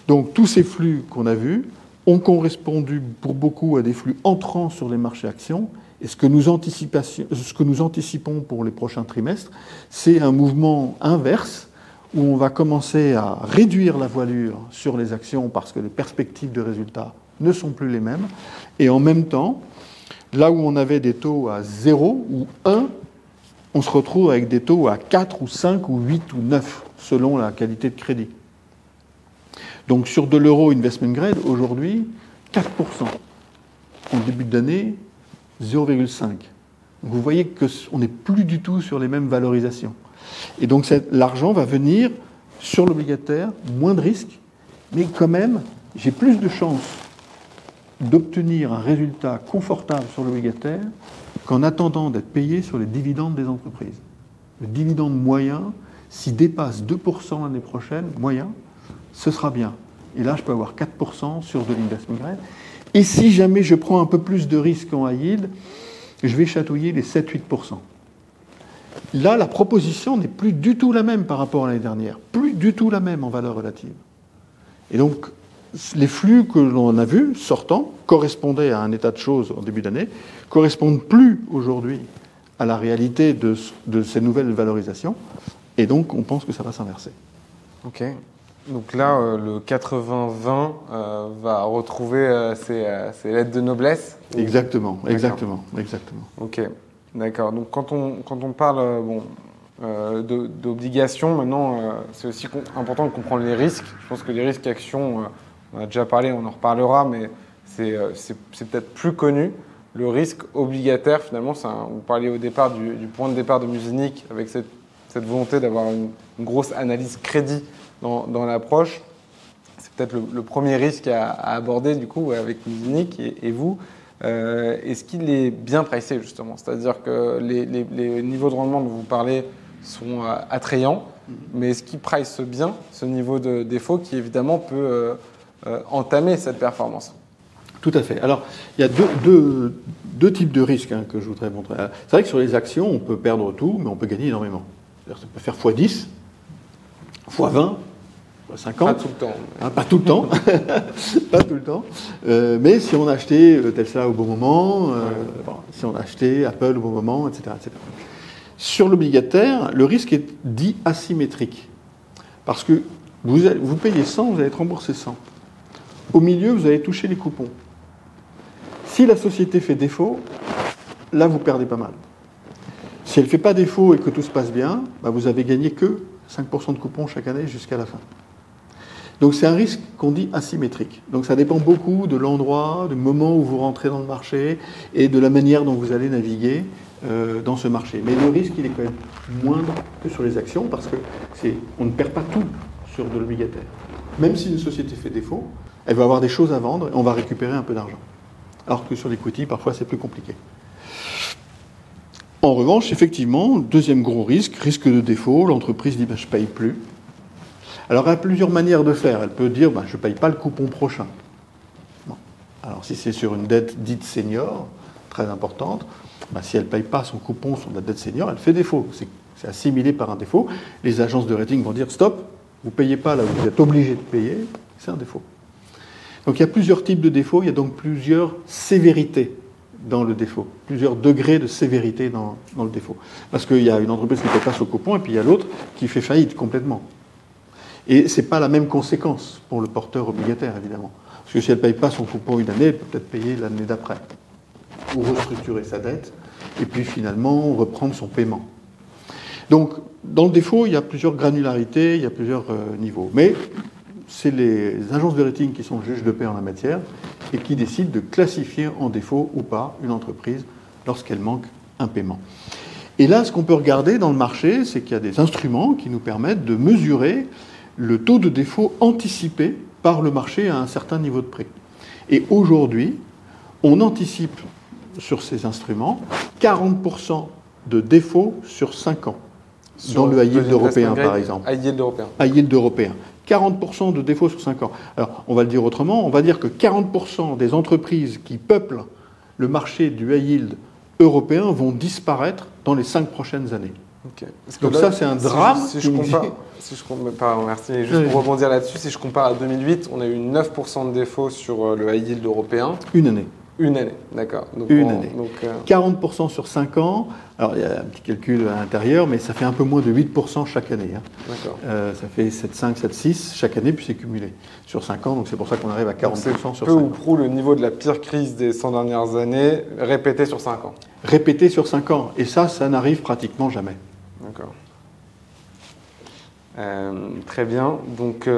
Donc, tous ces flux qu'on a vus ont correspondu pour beaucoup à des flux entrants sur les marchés actions et ce que, nous anticipons pour les prochains trimestres, c'est un mouvement inverse où on va commencer à réduire la voilure sur les actions parce que les perspectives de résultats ne sont plus les mêmes. Et en même temps, là où on avait des taux à 0 ou 1, on se retrouve avec des taux à 4 ou 5 ou 8 ou 9 selon la qualité de crédit. Donc sur de l'euro investment grade, aujourd'hui, 4%. En début d'année, 0,5. Vous voyez qu'on n'est plus du tout sur les mêmes valorisations. Et donc l'argent va venir sur l'obligataire, moins de risques, mais quand même, j'ai plus de chances d'obtenir un résultat confortable sur l'obligataire qu'en attendant d'être payé sur les dividendes des entreprises. Le dividende moyen, s'il dépasse 2% l'année prochaine, moyen, ce sera bien. Et là, je peux avoir 4% sur de l'investment grade. Et si jamais je prends un peu plus de risques en high yield, je vais chatouiller les 7-8%. Là, la proposition n'est plus du tout la même par rapport à l'année dernière, plus du tout la même en valeur relative. Et donc, les flux que l'on a vus sortant correspondaient à un état de choses en début d'année, correspondent plus aujourd'hui à la réalité de, de, ces nouvelles valorisations, et donc on pense que ça va s'inverser. Ok. Donc là, euh, le 80-20 euh, va retrouver euh, ses, ses, lettres de noblesse Exactement, exactement, exactement. Ok, d'accord. Donc quand on, quand on parle bon, d'obligations, maintenant, c'est aussi important de comprendre les risques. Je pense que les risques actions, on a déjà parlé, on en reparlera, mais c'est peut-être plus connu. Le risque obligataire, finalement, un, vous parliez au départ du, du, point de départ de Musinic avec cette, cette volonté d'avoir une, une grosse analyse crédit dans, dans l'approche. C'est peut-être le, le, premier risque à, à, aborder du coup avec Musinic et, et vous. Euh, Est-ce qu'il est bien pricé justement? C'est-à-dire que les, les, les, niveaux de rendement dont vous parlez sont euh, attrayants, mm -hmm. mais est-ce qu'il price bien ce niveau de défaut qui évidemment peut euh, euh entamer cette performance? Tout à fait. Alors, il y a deux, deux, types de risques hein, que je voudrais montrer. C'est vrai que sur les actions, on peut perdre tout, mais on peut gagner énormément. Ça peut faire x10, x20, 50. Pas tout le temps. Hein, pas tout le temps. [LAUGHS] pas tout le temps. Euh, mais si on a acheté euh, Tesla au bon moment, euh, si on a acheté Apple au bon moment, etc. etc. Sur l'obligataire, le risque est dit asymétrique. Parce que vous, vous payez 100, vous allez être remboursé 100. Au milieu, vous allez toucher les coupons. Si la société fait défaut, là, vous perdez pas mal. Si elle ne fait pas défaut et que tout se passe bien, bah, vous avez gagné que 5% de coupons chaque année jusqu'à la fin. Donc c'est un risque qu'on dit asymétrique. Donc ça dépend beaucoup de l'endroit, du moment où vous rentrez dans le marché et de la manière dont vous allez naviguer euh, dans ce marché. Mais le risque, il est quand même moindre que sur les actions parce que on ne perd pas tout sur de l'obligataire. Même si une société fait défaut, elle va avoir des choses à vendre et on va récupérer un peu d'argent. Alors que sur l'equity, parfois, c'est plus compliqué. En revanche, effectivement, deuxième gros risque, risque de défaut, l'entreprise dit ben, je ne paye plus. Alors, elle a plusieurs manières de faire. Elle peut dire ben, je ne paye pas le coupon prochain. Alors, si c'est sur une dette dite senior, très importante, ben, si elle ne paye pas son coupon sur la dette senior, elle fait défaut. C'est assimilé par un défaut. Les agences de rating vont dire stop, vous ne payez pas là où vous êtes obligé de payer, c'est un défaut. Donc il y a plusieurs types de défauts, il y a donc plusieurs sévérités dans le défaut, plusieurs degrés de sévérité dans, le défaut. Parce qu'il y a une entreprise qui ne paye pas son coupon et puis il y a l'autre qui fait faillite complètement. Et ce n'est pas la même conséquence pour le porteur obligataire, évidemment. Parce que si elle ne paye pas son coupon une année, elle peut peut-être payer l'année d'après. Ou restructurer sa dette, et puis finalement reprendre son paiement. Donc, dans le défaut, il y a plusieurs granularités, il y a plusieurs euh, niveaux. Mais c'est les agences de rating qui sont juges de paix en la matière et qui décident de classifier en défaut ou pas une entreprise lorsqu'elle manque un paiement. Et là, ce qu'on peut regarder dans le marché, c'est qu'il y a des instruments qui nous permettent de mesurer le taux de défaut anticipé par le marché à un certain niveau de prix. Et aujourd'hui, on anticipe sur ces instruments 40% de défaut sur 5 ans. dans le high yield européen, par exemple. High yield européen. High yield européen. 40% de défauts sur 5 ans. Alors, on va le dire autrement, on va dire que 40% des entreprises qui peuplent le marché du high yield européen vont disparaître dans les 5 prochaines années. Donc ça, c'est un drame. Si je, compare, si je merci. Juste pour rebondir là-dessus, si je compare à 2008, on a eu 9% de défauts sur euh, le high yield européen. Une année. Une année, d'accord. Une année. Donc, 40% euh, sur 5 ans. Alors, il y a un petit calcul à l'intérieur, mais ça fait un peu moins de 8% chaque année. Hein. D'accord. Euh, ça fait 7,5, 7,6 chaque année, puis c'est cumulé sur 5 ans. Donc, c'est pour ça qu'on arrive à 40% sur 5 ans. peu ou prou le niveau de la pire crise des 100 dernières années, répété sur 5 ans. Répété sur 5 ans. Et ça, ça n'arrive pratiquement jamais. D'accord. Euh, très bien. Donc,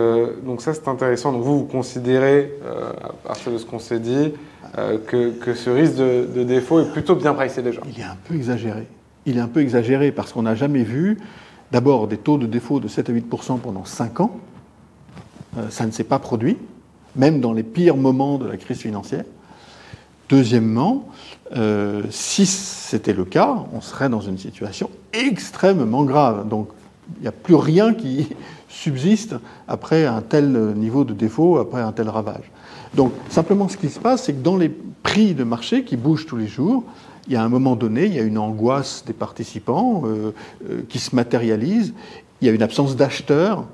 donc ça, c'est intéressant. Donc, vous, vous considérez, à partir de ce qu'on s'est dit, euh, que, ce risque de, défaut est plutôt bien pricé déjà. Il est un peu exagéré. Il est un peu exagéré parce qu'on n'a jamais vu d'abord des taux de défaut de 7 à 8% pendant 5 ans. Euh, ça ne s'est pas produit, même dans les pires moments de la crise financière. Deuxièmement, euh, si c'était le cas, on serait dans une situation extrêmement grave. Donc il n'y a plus rien qui [LAUGHS] subsiste après un tel niveau de défaut, après un tel ravage. Donc simplement ce qui se passe, c'est que dans les prix de marché qui bougent tous les jours, il y a un moment donné, il y a une angoisse des participants euh, euh, qui se matérialise, il y a une absence d'acheteurs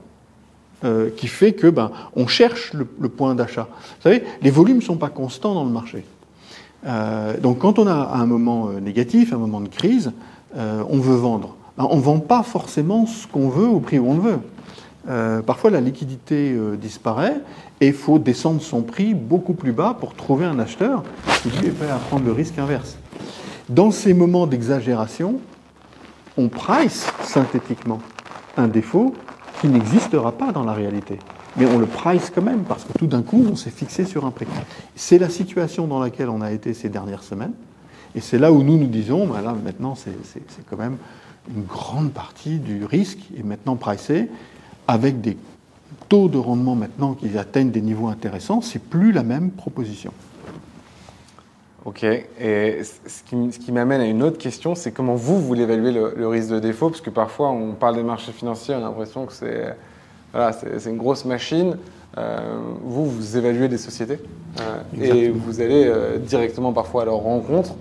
euh, qui fait que ben, on cherche le, point d'achat. Vous savez, les volumes ne sont pas constants dans le marché. donc quand on a un moment négatif, un moment de crise, on veut vendre. Ben, on ne vend pas forcément ce qu'on veut au prix où on le veut. Euh, parfois, la liquidité euh, disparaît et il faut descendre son prix beaucoup plus bas pour trouver un acheteur qui est prêt à prendre le risque inverse. Dans ces moments d'exagération, on price synthétiquement un défaut qui n'existera pas dans la réalité. Mais on le price quand même parce que tout d'un coup, on s'est fixé sur un prix. C'est la situation dans laquelle on a été ces dernières semaines. Et c'est là où nous nous disons, ben là maintenant, c'est quand même une grande partie du risque est maintenant pricé avec des taux de rendement maintenant qui atteignent des niveaux intéressants, c'est plus la même proposition. Ok, et ce qui, m'amène à une autre question, c'est comment vous, voulez évaluer le, risque de défaut? Parce que parfois, on parle des marchés financiers, on a l'impression que c'est voilà, une grosse machine. vous, vous évaluez des sociétés et vous allez directement parfois à leur rencontre.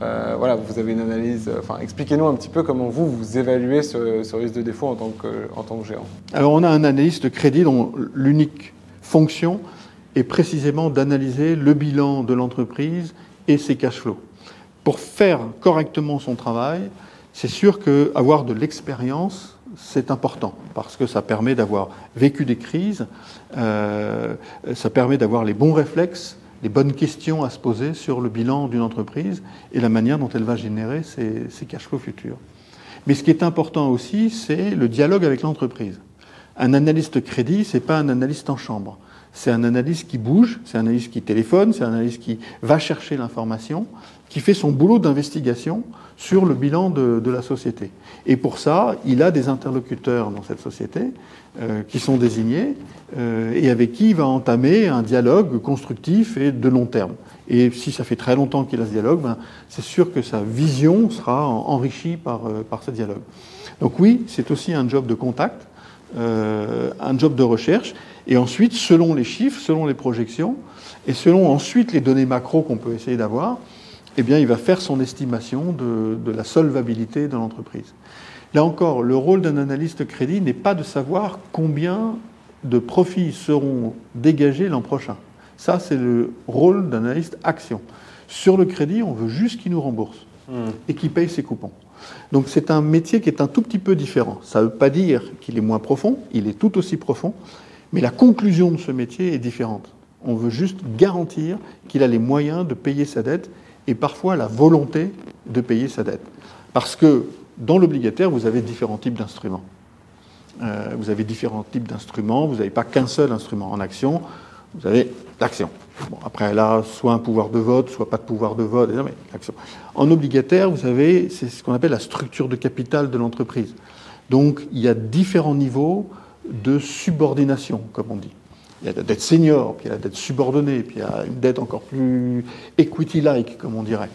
Voilà, vous avez une analyse. Enfin, expliquez-nous un petit peu comment vous vous évaluez ce, risque de défaut en tant que, en tant que gérant. Alors, on a un analyste de crédit dont l'unique fonction est précisément d'analyser le bilan de l'entreprise et ses cash flows. Pour faire correctement son travail, c'est sûr qu'avoir de l'expérience, c'est important, parce que ça permet d'avoir vécu des crises, euh, ça permet d'avoir les bons réflexes, les bonnes questions à se poser sur le bilan d'une entreprise et la manière dont elle va générer ses, cash flows futurs. Mais ce qui est important aussi, c'est le dialogue avec l'entreprise. Un analyste crédit, c'est pas un analyste en chambre. C'est un analyste qui bouge, c'est un analyste qui téléphone, c'est un analyste qui va chercher l'information, qui fait son boulot d'investigation sur le bilan de, la société. Et pour ça, il a des interlocuteurs dans cette société euh, qui sont désignés euh, et avec qui il va entamer un dialogue constructif et de long terme. Et si ça fait très longtemps qu'il a ce dialogue, ben, c'est sûr que sa vision sera enrichie par, euh, par ce dialogue. Donc oui, c'est aussi un job de contact, un job de recherche. Et ensuite, selon les chiffres, selon les projections, et selon ensuite les données macro qu'on peut essayer d'avoir, eh bien, il va faire son estimation de, de la solvabilité de l'entreprise. Là encore, le rôle d'un analyste crédit n'est pas de savoir combien de profits seront dégagés l'an prochain. Ça, c'est le rôle d'un analyste action. Sur le crédit, on veut juste qu'il nous rembourse hmm. et qu'il paye ses coupons. Donc c'est un métier qui est un tout petit peu différent. Ça ne veut pas dire qu'il est moins profond, il est tout aussi profond, mais la conclusion de ce métier est différente. On veut juste garantir qu'il a les moyens de payer sa dette et parfois la volonté de payer sa dette. Parce que dans l'obligataire, vous avez différents types d'instruments. Euh, vous avez différents types d'instruments, vous n'avez pas qu'un seul instrument en action, vous avez l'action. Bon, après, là, soit un pouvoir de vote, soit pas de pouvoir de vote, mais l'action. En obligataire, vous avez, c'est ce qu'on appelle la structure de capital de l'entreprise. Donc, il y a différents niveaux de subordination, comme on dit. Il y a la dette senior, puis il y a la dette subordonnée, puis il y a une dette encore plus equity-like, comme on dirait.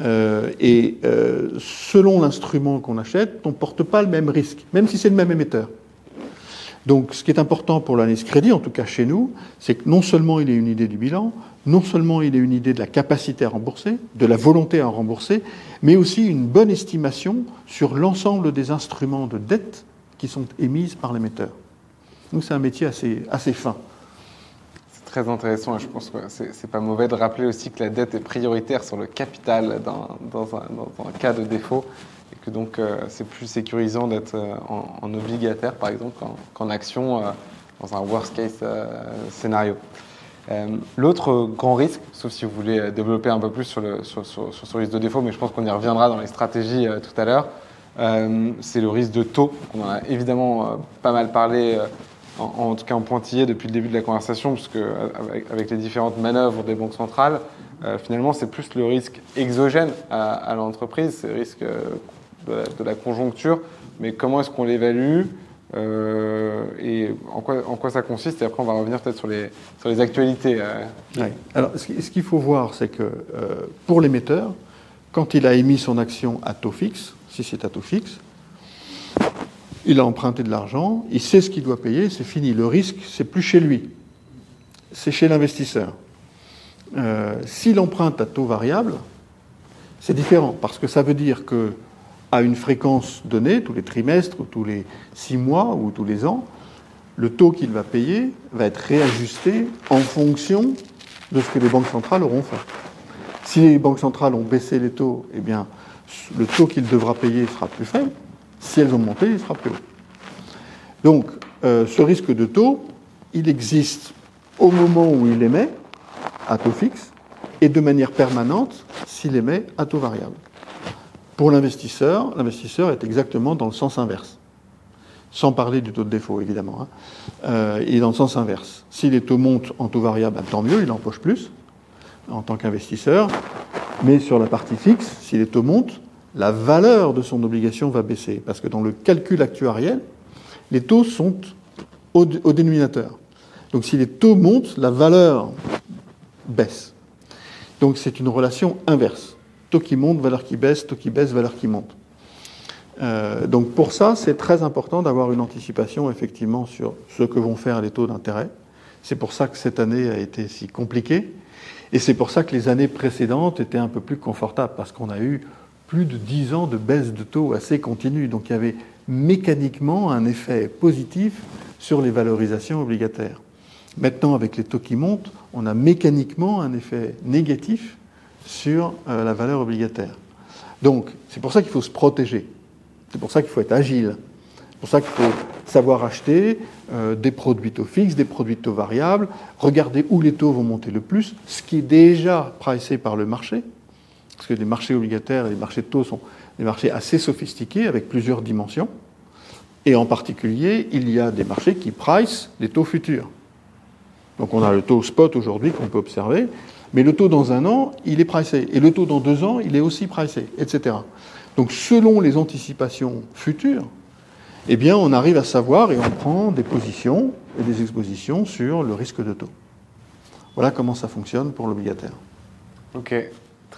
Euh, et euh, selon l'instrument qu'on achète, on ne porte pas le même risque, même si c'est le même émetteur. Donc ce qui est important pour l'analyse crédit, en tout cas chez nous, c'est que non seulement il ait une idée du bilan, non seulement il ait une idée de la capacité à rembourser, de la volonté à rembourser, mais aussi une bonne estimation sur l'ensemble des instruments de dette qui sont émises par l'émetteur. Donc c'est un métier assez, assez fin. Très intéressant je pense que c'est pas mauvais de rappeler aussi que la dette est prioritaire sur le capital dans, un, cas de défaut et que donc euh, c'est plus sécurisant d'être euh, en, obligataire par exemple qu'en action euh, dans un worst case scénario. L'autre grand risque, sauf si vous voulez développer un peu plus sur, le, ce risque de défaut, mais je pense qu'on y reviendra dans les stratégies tout à l'heure, c'est le risque de taux. On en a évidemment pas mal parlé, en, tout cas en pointillé depuis le début de la conversation, puisque avec, les différentes manœuvres des banques centrales, finalement c'est plus le risque exogène à, l'entreprise, c'est le risque de la, conjoncture, mais comment est-ce qu'on l'évalue et en quoi, en quoi, ça consiste Et après, on va revenir peut-être sur les, sur les actualités. Alors, ce qu'il faut voir, c'est que pour l'émetteur, quand il a émis son action à taux fixe, si c'est à taux fixe. Il a emprunté de l'argent, il sait ce qu'il doit payer, c'est fini. Le risque, c'est plus chez lui, c'est chez l'investisseur. Euh, s'il emprunte à taux variable, c'est différent, parce que ça veut dire que à une fréquence donnée, tous les trimestres, ou tous les six mois, ou tous les ans, le taux qu'il va payer va être réajusté en fonction de ce que les banques centrales auront fait. Si les banques centrales ont baissé les taux, eh bien, le taux qu'il devra payer sera plus faible. Si elles ont monté, il sera plus haut. Donc, euh, ce risque de taux, il existe au moment où il émet à taux fixe et de manière permanente s'il émet à taux variable. Pour l'investisseur, l'investisseur est exactement dans le sens inverse. Sans parler du taux de défaut, évidemment. Hein. Euh, il est dans le sens inverse. Si les taux montent en taux variable, ben, tant mieux, il empoche plus en tant qu'investisseur. Mais sur la partie fixe, si les taux montent, la valeur de son obligation va baisser. Parce que dans le calcul actuariel, les taux sont au, dénominateur. Donc si les taux montent, la valeur baisse. Donc c'est une relation inverse. Taux qui monte, valeur qui baisse, taux qui baisse, valeur qui monte. Euh, donc pour ça, c'est très important d'avoir une anticipation effectivement sur ce que vont faire les taux d'intérêt, C'est pour ça que cette année a été si compliquée. Et c'est pour ça que les années précédentes étaient un peu plus confortables, parce qu'on a eu plus de 10 ans de baisse de taux assez continue. Donc il y avait mécaniquement un effet positif sur les valorisations obligataires. Maintenant, avec les taux qui montent, on a mécaniquement un effet négatif sur euh, la valeur obligataire. Donc, c'est pour ça qu'il faut se protéger. C'est pour ça qu'il faut être agile. C'est pour ça qu'il faut savoir acheter euh, des produits taux fixes, des produits taux variables, regarder où les taux vont monter le plus, ce qui est déjà pricé par le marché, parce que les marchés obligataires et les marchés de taux sont des marchés assez sophistiqués avec plusieurs dimensions. Et en particulier, il y a des marchés qui price les taux futurs. Donc on a le taux spot aujourd'hui qu'on peut observer, mais le taux dans un an, il est pricé. Et le taux dans deux ans, il est aussi pricé, etc. Donc selon les anticipations futures, eh bien on arrive à savoir et on prend des positions et des expositions sur le risque de taux. Voilà comment ça fonctionne pour l'obligataire. Ok,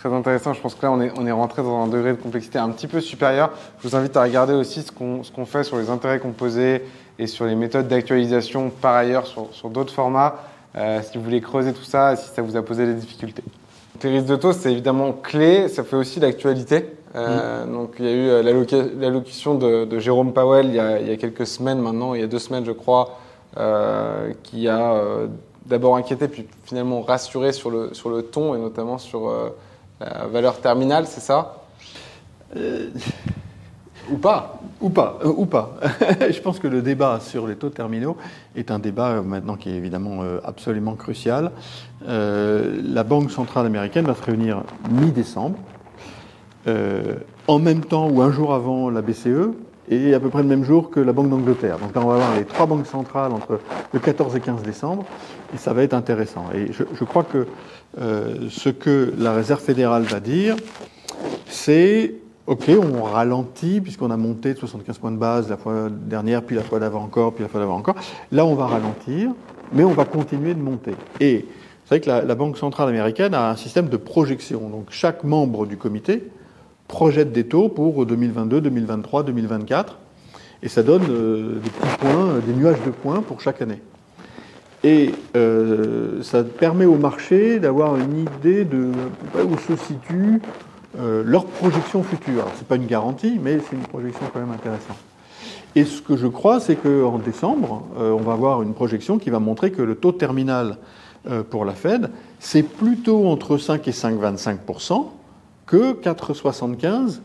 très intéressant. Je pense que là, on est, on est rentré dans un degré de complexité un petit peu supérieur. Je vous invite à regarder aussi ce qu'on qu'on fait sur les intérêts composés et sur les méthodes d'actualisation par ailleurs sur, sur d'autres formats. Euh, si vous voulez creuser tout ça, si ça vous a posé des difficultés. Les risques de taux, c'est évidemment clé. Ça fait aussi l'actualité. Euh, Mm. Donc, il y a eu euh, l'allocution de, de Jérôme Powell il y, a, il y a quelques semaines maintenant, il y a deux semaines, je crois, euh, qui a d'abord inquiété, puis finalement rassuré sur le, sur le ton et notamment sur la valeur terminale, c'est ça? Ou pas? Ou pas, euh, ou pas. [LAUGHS] Je pense que le débat sur les taux terminaux est un débat euh, maintenant qui est évidemment euh, absolument crucial. Euh, la Banque centrale américaine va se réunir mi-décembre, euh, en même temps ou un jour avant la BCE et à peu près le même jour que la Banque d'Angleterre. Donc là, on va avoir les trois banques centrales entre le 14 et 15 décembre et ça va être intéressant. Et je, crois que euh, ce que la Réserve fédérale va dire, c'est OK, on ralentit puisqu'on a monté de 75 points de base la fois dernière, puis la fois d'avant encore, puis la fois d'avant encore. Là, on va ralentir, mais on va continuer de monter. Et c'est vrai que la Banque centrale américaine a un système de projection. Donc chaque membre du comité projette des taux pour 2022, 2023, 2024, et ça donne euh, des petits points, euh, des nuages de points pour chaque année. Et euh, ça permet au marché d'avoir une idée de où se situe leur projection future. Ce n'est pas une garantie, mais c'est une projection quand même intéressante. Et ce que je crois, c'est qu'en décembre, on va avoir une projection qui va montrer que le taux terminal pour la Fed, c'est plutôt entre 5 et 5,25 que 4,75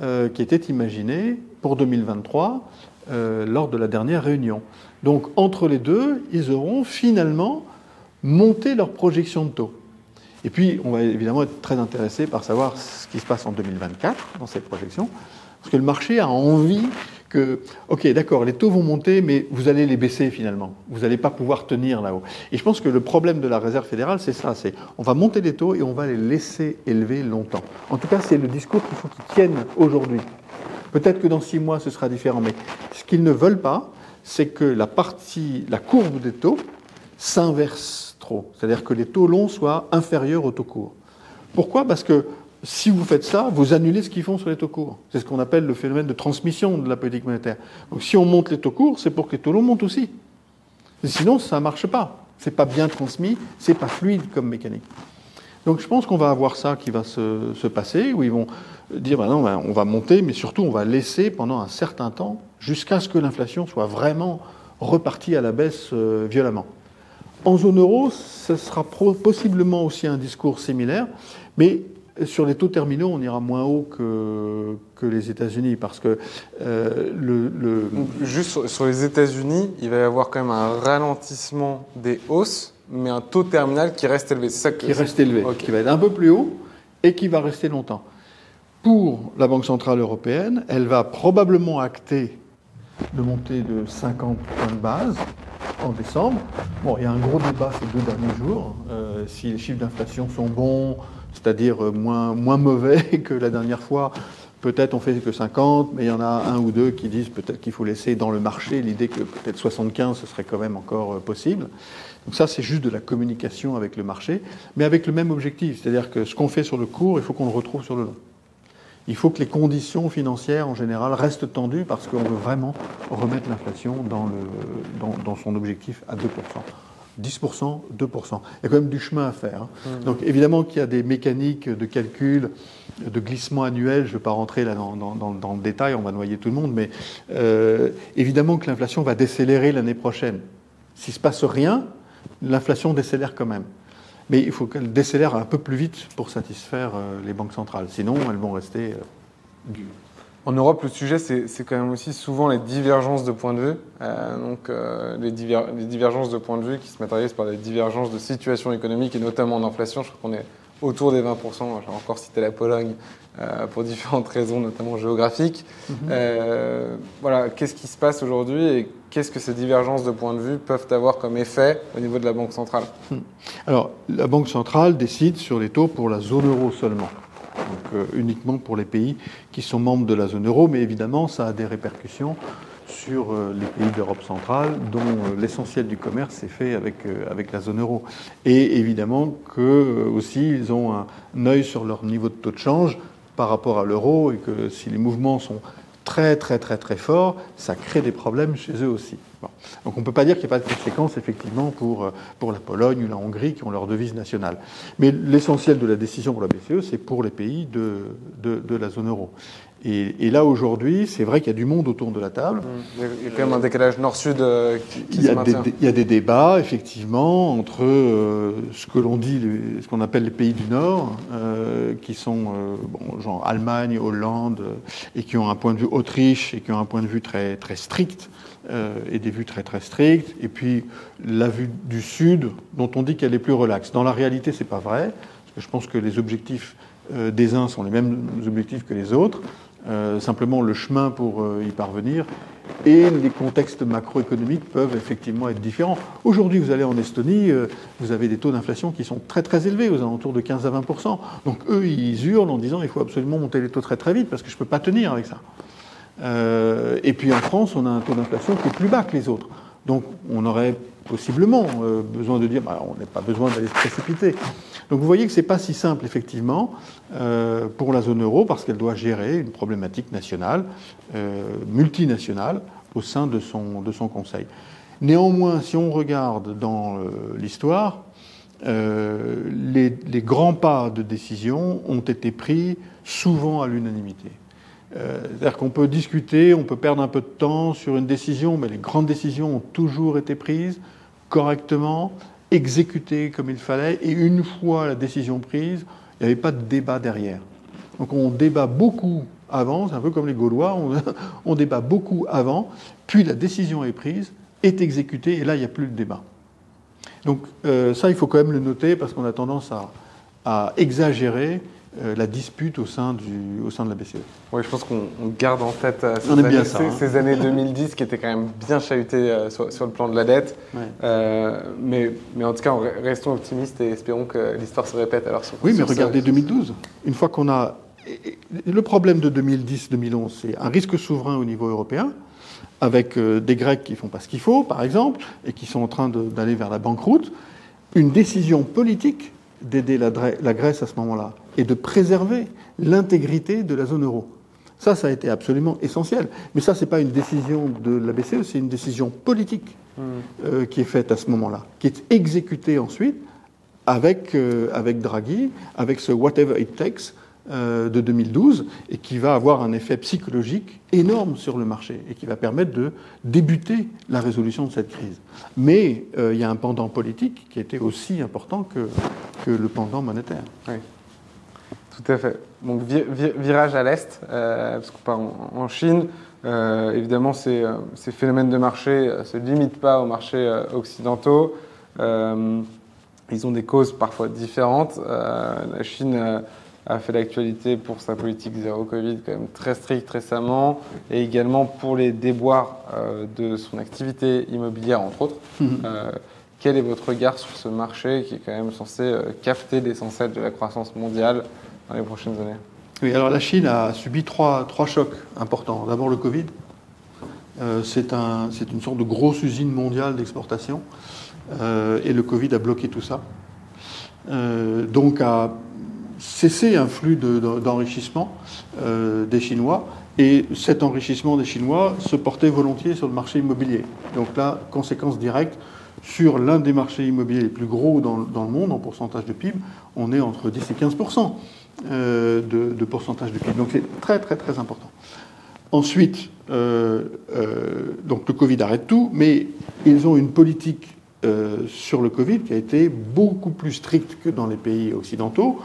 euh, qui était imaginé pour 2023 euh, lors de la dernière réunion. Donc entre les deux, ils auront finalement monté leur projection de taux. Et puis, on va évidemment être très intéressé par savoir ce qui se passe en 2024 dans ces projections, parce que le marché a envie que, ok, d'accord, les taux vont monter, mais vous allez les baisser finalement. Vous n'allez pas pouvoir tenir là-haut. Et je pense que le problème de la Réserve fédérale, c'est ça, c'est on va monter les taux et on va les laisser élever longtemps. En tout cas, c'est le discours qu'il faut qu'ils tiennent aujourd'hui. Peut-être que dans six mois, ce sera différent, mais ce qu'ils ne veulent pas, c'est que la partie, la courbe des taux s'inverse trop. C'est-à-dire que les taux longs soient inférieurs aux taux courts. Pourquoi? Parce que si vous faites ça, vous annulez ce qu'ils font sur les taux courts. C'est ce qu'on appelle le phénomène de transmission de la politique monétaire. Donc si on monte les taux courts, c'est pour que les taux longs montent aussi. Sinon, ça ne marche pas. C'est pas bien transmis, c'est pas fluide comme mécanique. Donc je pense qu'on va avoir ça qui va se, se passer, où ils vont dire, ben non, ben, on va monter, mais surtout on va laisser pendant un certain temps, jusqu'à ce que l'inflation soit vraiment repartie à la baisse euh, violemment. En zone euro, ce sera possiblement aussi un discours similaire, mais sur les taux terminaux, on ira moins haut que, que les États-Unis, parce que euh, le, le- Donc, juste sur, les États-Unis, il va y avoir quand même un ralentissement des hausses, mais un taux terminal qui reste élevé. Ça que qui reste élevé, qui va être un peu plus haut et qui va rester longtemps. Pour la Banque Centrale Européenne, elle va probablement acter de montée de 50 points de base en décembre. Bon, il y a un gros débat ces deux derniers jours. Euh, si les chiffres d'inflation sont bons, c'est-à-dire euh, moins, moins mauvais [LAUGHS] que la dernière fois, peut-être on fait que 50, mais il y en a un ou deux qui disent peut-être qu'il faut laisser dans le marché l'idée que peut-être 75, ce serait quand même encore euh, possible. Donc ça, c'est juste de la communication avec le marché, mais avec le même objectif. C'est-à-dire que ce qu'on fait sur le court, il faut qu'on le retrouve sur le long. Il faut que les conditions financières, en général, restent tendues parce qu'on veut vraiment remettre l'inflation dans, dans son objectif à 2%. 10%, 2%. Il y a quand même du chemin à faire. Hein. Mmh. Donc évidemment qu'il y a des mécaniques de calcul, de glissement annuel, je ne vais pas rentrer là dans, le détail, on va noyer tout le monde, mais euh, évidemment que l'inflation va décélérer l'année prochaine. S'il ne se passe rien, l'inflation décélère quand même. Mais il faut qu'elle décélère un peu plus vite pour satisfaire euh, les banques centrales. Sinon, elles vont rester euh, En Europe, le sujet, c'est quand même aussi souvent les divergences de points de vue. Euh, donc, les, les, divergences de points de vue qui se matérialisent par des divergences de situation économique et notamment en inflation. Je crois qu'on est autour des 20%. J'ai encore cité la Pologne pour différentes raisons, notamment géographiques. Mhm. voilà, qu'est-ce qui se passe aujourd'hui et qu'est-ce que ces divergences de points de vue peuvent avoir comme effet au niveau de la Banque centrale? Hmm. Alors, la Banque centrale décide sur les taux pour la zone euro seulement. Donc, euh, uniquement pour les pays qui sont membres de la zone euro, mais évidemment, ça a des répercussions sur euh, les pays d'Europe centrale, dont euh, l'essentiel du commerce est fait avec, la zone euro. Et évidemment que aussi ils ont un œil sur leur niveau de taux de change par rapport à l'euro et que si les mouvements sont très très très très fort, ça crée des problèmes chez eux aussi. Donc on ne peut pas dire qu'il n'y a pas de conséquences effectivement pour, euh, pour la Pologne ou la Hongrie qui ont leur devise nationale. Mais l'essentiel de la décision pour la BCE, c'est pour les pays de la zone euro. Et, là, aujourd'hui, c'est vrai qu'il y a du monde autour de la table. Il y a quand même un décalage nord-sud euh, qui, il y, a des, il y a des débats, effectivement, entre euh, ce que l'on dit, ce qu'on appelle les pays du Nord, euh, qui sont, bon, genre Allemagne, Hollande, et qui ont un point de vue Autriche, et qui ont un point de vue très, très strict, et des vues très, très strictes. Et puis, la vue du Sud, dont on dit qu'elle est plus relaxe. Dans la réalité, c'est pas vrai. Parce que je pense que les objectifs des uns sont les mêmes objectifs que les autres. Euh, simplement, le chemin pour euh, y parvenir et les contextes macroéconomiques peuvent effectivement être différents. Aujourd'hui, vous allez en Estonie, euh, vous avez des taux d'inflation qui sont très très élevés, aux alentours de 15 à 20% Donc eux, ils hurlent en disant il faut absolument monter les taux très très vite parce que je ne peux pas tenir avec ça. et puis en France, on a un taux d'inflation qui est plus bas que les autres. Donc on aurait possiblement besoin de dire bah, on n'a pas besoin d'aller se précipiter. Donc vous voyez que ce n'est pas si simple, effectivement, euh, pour la zone euro, parce qu'elle doit gérer une problématique nationale, euh, multinationale, au sein de son, Conseil. Néanmoins, si on regarde dans euh, l'histoire, les, grands pas de décision ont été pris souvent à l'unanimité. C'est-à-dire qu'on peut discuter, on peut perdre un peu de temps sur une décision, mais les grandes décisions ont toujours été prises correctement, exécuté comme il fallait, et une fois la décision prise, il n'y avait pas de débat derrière. Donc on débat beaucoup avant, c'est un peu comme les Gaulois, [LAUGHS] on, débat beaucoup avant, puis la décision est prise, est exécutée, et là, il n'y a plus de débat. Donc euh, ça, il faut quand même le noter, parce qu'on a tendance à exagérer euh, la dispute au sein, du, au sein de la BCE. Oui, je pense qu'on garde en tête euh, ces, années, hein. ces, années, 2010 qui étaient quand même bien chahutées euh, sur, le plan de la dette. mais, mais, en tout cas, restons optimistes et espérons que l'histoire se répète. Alors, oui, mais regardez 2012. Une fois qu'on a. Le problème de 2010-2011, c'est un risque souverain au niveau européen, avec des Grecs qui font pas ce qu'il faut, par exemple, et qui sont en train d'aller vers la banqueroute. Une décision politique d'aider la Grèce à ce moment-là et de préserver l'intégrité de la zone euro. Ça, ça a été absolument essentiel. Mais ça, ce n'est pas une décision de la BCE, c'est une décision politique hmm. euh, qui est faite à ce moment-là, qui est exécutée ensuite avec, euh, avec Draghi, avec ce whatever it takes euh, de 2012, et qui va avoir un effet psychologique énorme sur le marché, et qui va permettre de débuter la résolution de cette crise. Mais il y a un pendant politique qui était aussi important que, que le pendant monétaire. Oui. Tout à fait. Donc virage à l'est, euh, parce qu'on part en, Chine. Euh, évidemment, ces, euh, ces, phénomènes de marché ne se limitent pas aux marchés occidentaux. ils ont des causes parfois différentes. la Chine a fait l'actualité pour sa politique zéro Covid quand même très stricte récemment, et également pour les déboires de son activité immobilière, entre autres. Mhm. Quel est votre regard sur ce marché qui est quand même censé capter l'essentiel de la croissance mondiale dans les prochaines années? Oui, alors la Chine a subi trois, trois chocs importants. D'abord le Covid. Euh, c'est un, une sorte de grosse usine mondiale d'exportation. Euh, et le Covid a bloqué tout ça. Euh, donc a cessé un flux d'enrichissement des Chinois. Et cet enrichissement des Chinois se portait volontiers sur le marché immobilier. Donc là, conséquence directe sur l'un des marchés immobiliers les plus gros dans, le monde en pourcentage de PIB, on est entre 10 et 15 de, de, pourcentage de PIB. Donc c'est très très très important. Ensuite, donc le Covid arrête tout, mais ils ont une politique sur le Covid qui a été beaucoup plus stricte que dans les pays occidentaux.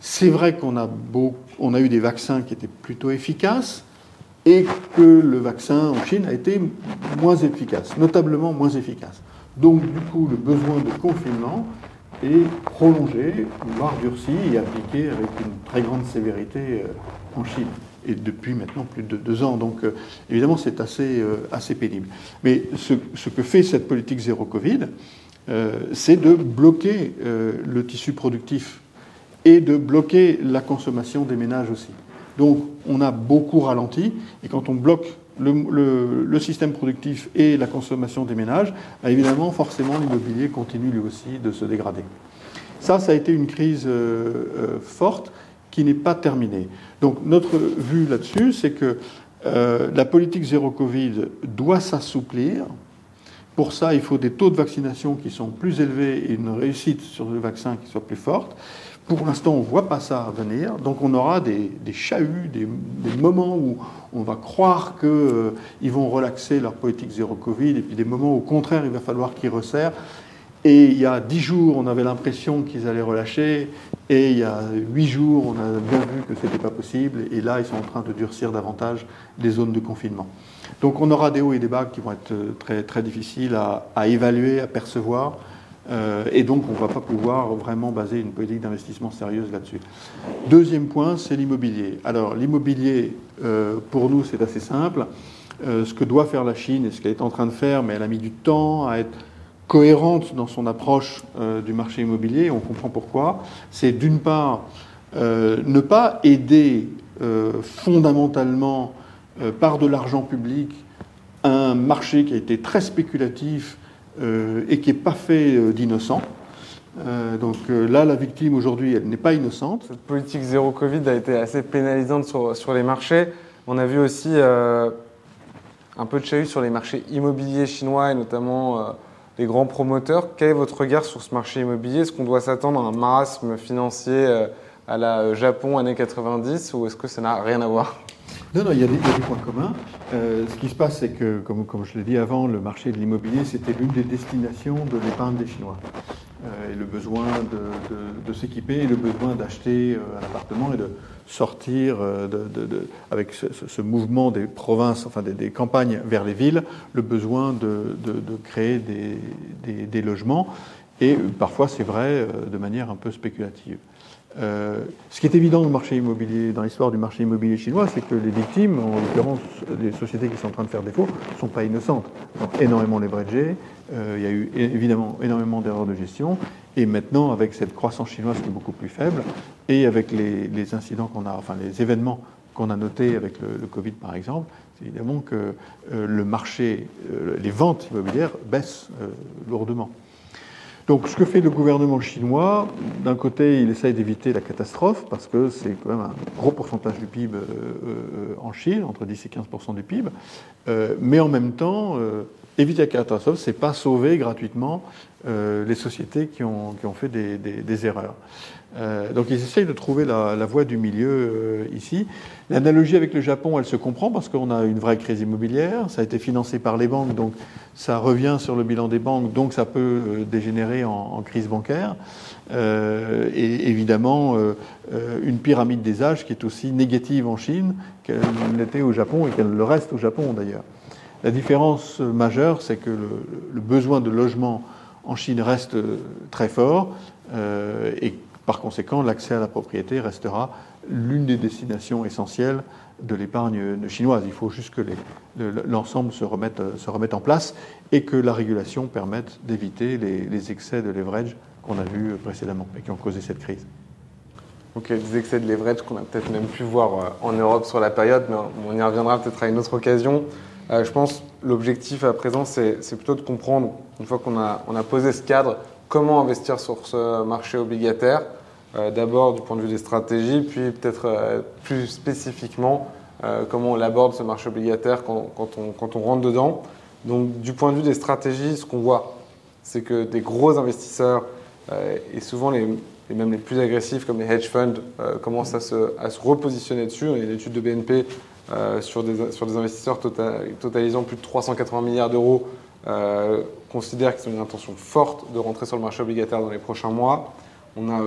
C'est vrai qu'on a, a eu des vaccins qui étaient plutôt efficaces et que le vaccin en Chine a été moins efficace, notablement moins efficace. Donc du coup, le besoin de confinement est prolongé, voire durci et appliqué avec une très grande sévérité euh, en Chine. Et depuis maintenant plus de deux ans. Donc euh, évidemment, c'est assez, euh, pénible. Mais ce, que fait cette politique zéro Covid, c'est de bloquer le tissu productif et de bloquer la consommation des ménages aussi. Donc on a beaucoup ralenti, et quand on bloque le, système productif et la consommation des ménages, évidemment, forcément, l'immobilier continue lui aussi de se dégrader. Ça, ça a été une crise euh, euh, forte qui n'est pas terminée. Donc notre vue là-dessus, c'est que euh, la politique zéro Covid doit s'assouplir. Pour ça, il faut des taux de vaccination qui sont plus élevés et une réussite sur le vaccin qui soit plus forte. Pour l'instant, on ne voit pas ça venir. Donc on aura des, chahuts, des, moments où on va croire qu'ils euh, vont relaxer leur politique zéro Covid, et puis des moments où, au contraire, il va falloir qu'ils resserrent. Et il y a dix jours, on avait l'impression qu'ils allaient relâcher, et il y a huit jours, on a bien vu que ce n'était pas possible, et là, ils sont en train de durcir davantage les zones de confinement. Donc on aura des hauts et des bas qui vont être euh, très, très difficiles à, à évaluer, à percevoir. Euh, et donc, on ne va pas pouvoir vraiment baser une politique d'investissement sérieuse là-dessus. Deuxième point, c'est l'immobilier. Alors, l'immobilier, euh, pour nous, c'est assez simple. Euh, ce que doit faire la Chine et ce qu'elle est en train de faire, mais elle a mis du temps à être cohérente dans son approche du marché immobilier, on comprend pourquoi, c'est d'une part ne pas aider fondamentalement par de l'argent public un marché qui a été très spéculatif et qui n'est pas fait euh, d'innocent. Euh, donc là, la victime aujourd'hui, elle n'est pas innocente. Cette politique zéro Covid a été assez pénalisante sur, sur les marchés. On a vu aussi un peu de chahut sur les marchés immobiliers chinois et notamment les grands promoteurs. Quel est votre regard sur ce marché immobilier? Est-ce qu'on doit s'attendre à un marasme financier à la Japon années 90 ou est-ce que ça n'a rien à voir? Non, non, il y, a des, points communs. Euh, ce qui se passe, c'est que, comme, je l'ai dit avant, le marché de l'immobilier, c'était l'une des destinations de l'épargne des Chinois. Euh, et le besoin de, s'équiper, et le besoin d'acheter euh, un appartement et de sortir de, avec ce, mouvement des provinces, enfin des, campagnes vers les villes, le besoin de, créer des, logements. Et parfois, c'est vrai, de manière un peu spéculative. Euh, ce qui est évident dans l'histoire du marché immobilier chinois, c'est que les victimes, en l'occurrence les sociétés qui sont en train de faire défaut, ne sont pas innocentes. Donc, énormément leveragées, euh, il y a eu évidemment énormément d'erreurs de gestion, et maintenant avec cette croissance chinoise qui est beaucoup plus faible, et avec les, incidents qu'on a, enfin les événements qu'on a notés avec le, Covid par exemple, c'est évidemment que euh, le marché, les ventes immobilières baissent lourdement. Donc ce que fait le gouvernement chinois, d'un côté, il essaye d'éviter la catastrophe, parce que c'est quand même un gros pourcentage du PIB euh, euh, en Chine, entre 10 et 15% du PIB, euh, mais en même temps, éviter la catastrophe, c'est pas sauver gratuitement les sociétés qui ont, fait des erreurs. Euh, donc ils essayent de trouver la, voie du milieu euh, ici. L'analogie avec le Japon, elle se comprend parce qu'on a une vraie crise immobilière, ça a été financé par les banques, donc ça revient sur le bilan des banques, donc ça peut euh, dégénérer en, crise bancaire. et évidemment, une pyramide des âges qui est aussi négative en Chine qu'elle l'était au Japon et qu'elle le reste au Japon d'ailleurs. La différence majeure, c'est que le, besoin de logement en Chine reste très fort et par conséquent, l'accès à la propriété restera l'une des destinations essentielles de l'épargne chinoise. Il faut juste que l'ensemble se, remette, se remette en place et que la régulation permette d'éviter les, excès de leverage qu'on a vus précédemment et qui ont causé cette crise. Ok, des excès de leverage qu'on a peut-être même pu voir euh, en Europe sur la période, mais on y reviendra peut-être à une autre occasion. Euh, je pense l'objectif à présent, c'est plutôt de comprendre, une fois qu'on a, on a posé ce cadre, comment investir sur ce marché obligataire, euh, d'abord du point de vue des stratégies, puis peut-être euh, plus spécifiquement euh, comment on aborde ce marché obligataire quand, on, quand, on, rentre dedans. Donc du point de vue des stratégies, ce qu'on voit c'est que des gros investisseurs, et souvent les, et même les plus agressifs comme les hedge funds commencent à se, à se, repositionner dessus. Il y a une étude de BNP sur, des, sur des investisseurs tota-, totalisant plus de 380 milliards d'euros euh, considèrent qu'ils ont une intention forte de rentrer sur le marché obligataire dans les prochains mois. On a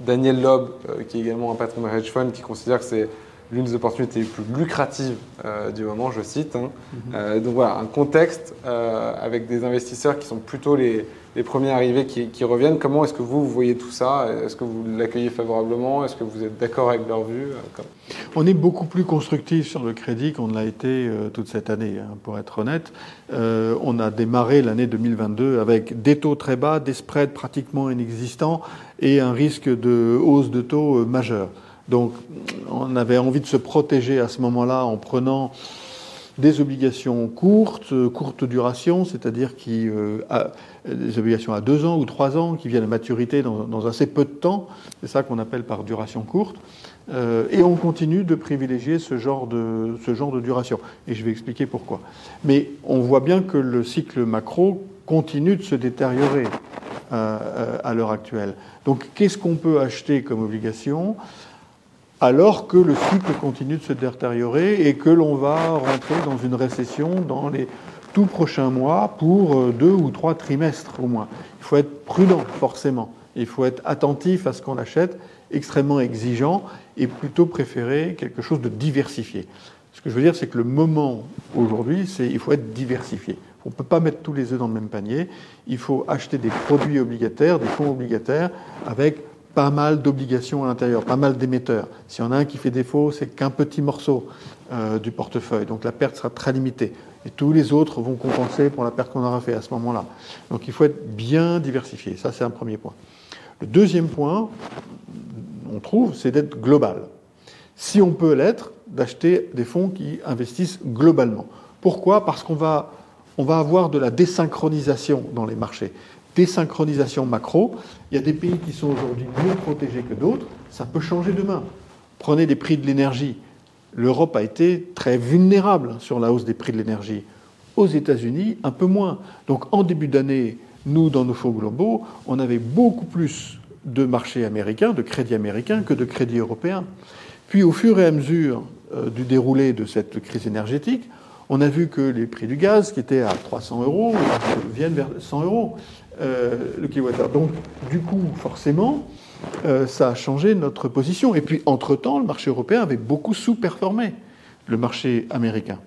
Daniel Loeb, qui est également un patron de hedge fund, qui considère que c'est l'une des opportunités les plus lucratives euh, du moment, je cite. Hein. Mhm. Euh, donc voilà, un contexte euh, avec des investisseurs qui sont plutôt les, les premiers arrivés qui, qui reviennent. Comment est-ce que vous, vous voyez tout ça? Est-ce que vous l'accueillez favorablement? Est-ce que vous êtes d'accord avec leur vue On est beaucoup plus constructif sur le crédit qu'on ne l'a été toute cette année, hein, pour être honnête. on a démarré l'année 2022 avec des taux très bas, des spreads pratiquement inexistants et un risque de hausse de taux majeur. Donc on avait envie de se protéger à ce moment-là en prenant des obligations courtes, courte duration, c'est-à-dire euh, des obligations à deux ans ou trois ans qui viennent à maturité dans, assez peu de temps. C'est ça qu'on appelle par duration courte. Euh, et on continue de privilégier ce genre de, ce duration. Et je vais expliquer pourquoi. Mais on voit bien que le cycle macro continue de se détériorer euh, à l'heure actuelle. Donc qu'est-ce qu'on peut acheter comme obligation? Alors que le cycle continue de se détériorer et que l'on va rentrer dans une récession dans les tout prochains mois pour euh, deux ou trois trimestres au moins. Il faut être prudent, forcément. Il faut être attentif à ce qu'on achète, extrêmement exigeant et plutôt préférer quelque chose de diversifié. Ce que je veux dire, c'est que le moment aujourd'hui, c'est il faut être diversifié. On ne peut pas mettre tous les œufs dans le même panier. Il faut acheter des produits obligataires, des fonds obligataires avec pas mal d'obligations à l'intérieur, pas mal d'émetteurs. S'il y en a un qui fait défaut, c'est qu'un petit morceau euh, du portefeuille. Donc la perte sera très limitée. Et tous les autres vont compenser pour la perte qu'on aura fait à ce moment-là. Donc il faut être bien diversifié. Ça, c'est un premier point. Le deuxième point, on trouve, c'est d'être global. Si on peut l'être, d'acheter des fonds qui investissent globalement. Pourquoi? Parce qu'on va, on va avoir de la désynchronisation dans les marchés désynchronisation macro. Il y a des pays qui sont aujourd'hui mieux protégés que d'autres. Ça peut changer demain. Prenez les prix de l'énergie. L'Europe a été très vulnérable sur la hausse des prix de l'énergie. Aux États-Unis, un peu moins. Donc en début d'année, nous, dans nos fonds globaux, on avait beaucoup plus de marchés américains, de crédits américains, que de crédits européens. Puis au fur et à mesure euh, du déroulé de cette crise énergétique, on a vu que les prix du gaz, qui étaient à 300 euros, viennent vers 100 euros. Euh, le kilowattheure. Donc, du coup, forcément, euh, ça a changé notre position. Et puis, entre-temps, le marché européen avait beaucoup sous-performé le marché américain.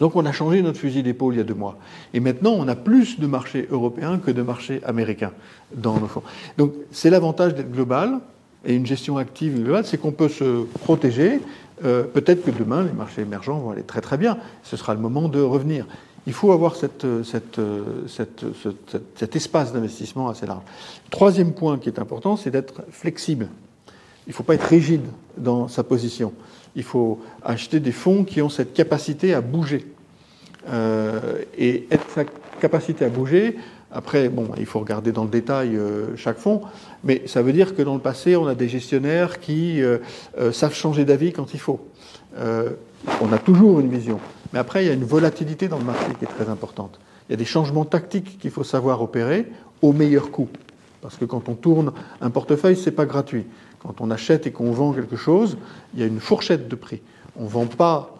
Donc, on a changé notre fusil d'épaule il y a deux mois. Et maintenant, on a plus de marchés européens que de marchés américains dans nos fonds. Donc, c'est l'avantage d'être global et une gestion active globale, c'est qu'on peut se protéger. Euh, peut-être que demain, les marchés émergents vont aller très très bien. Ce sera le moment de revenir il faut avoir cette, cette, cette, cet espace d'investissement assez large. Troisième point qui est important, c'est d'être flexible. Il ne faut pas être rigide dans sa position. Il faut acheter des fonds qui ont cette capacité à bouger. Euh, et être sa capacité à bouger, après, bon, il faut regarder dans le détail euh, chaque fonds, mais ça veut dire que dans le passé, on a des gestionnaires qui euh, savent changer d'avis quand il faut. on a toujours une vision. Mais après, il y a une volatilité dans le marché qui est très importante. Il y a des changements tactiques qu'il faut savoir opérer au meilleur coût. Parce que quand on tourne un portefeuille, ce n'est pas gratuit. Quand on achète et qu'on vend quelque chose, il y a une fourchette de prix. On ne vend pas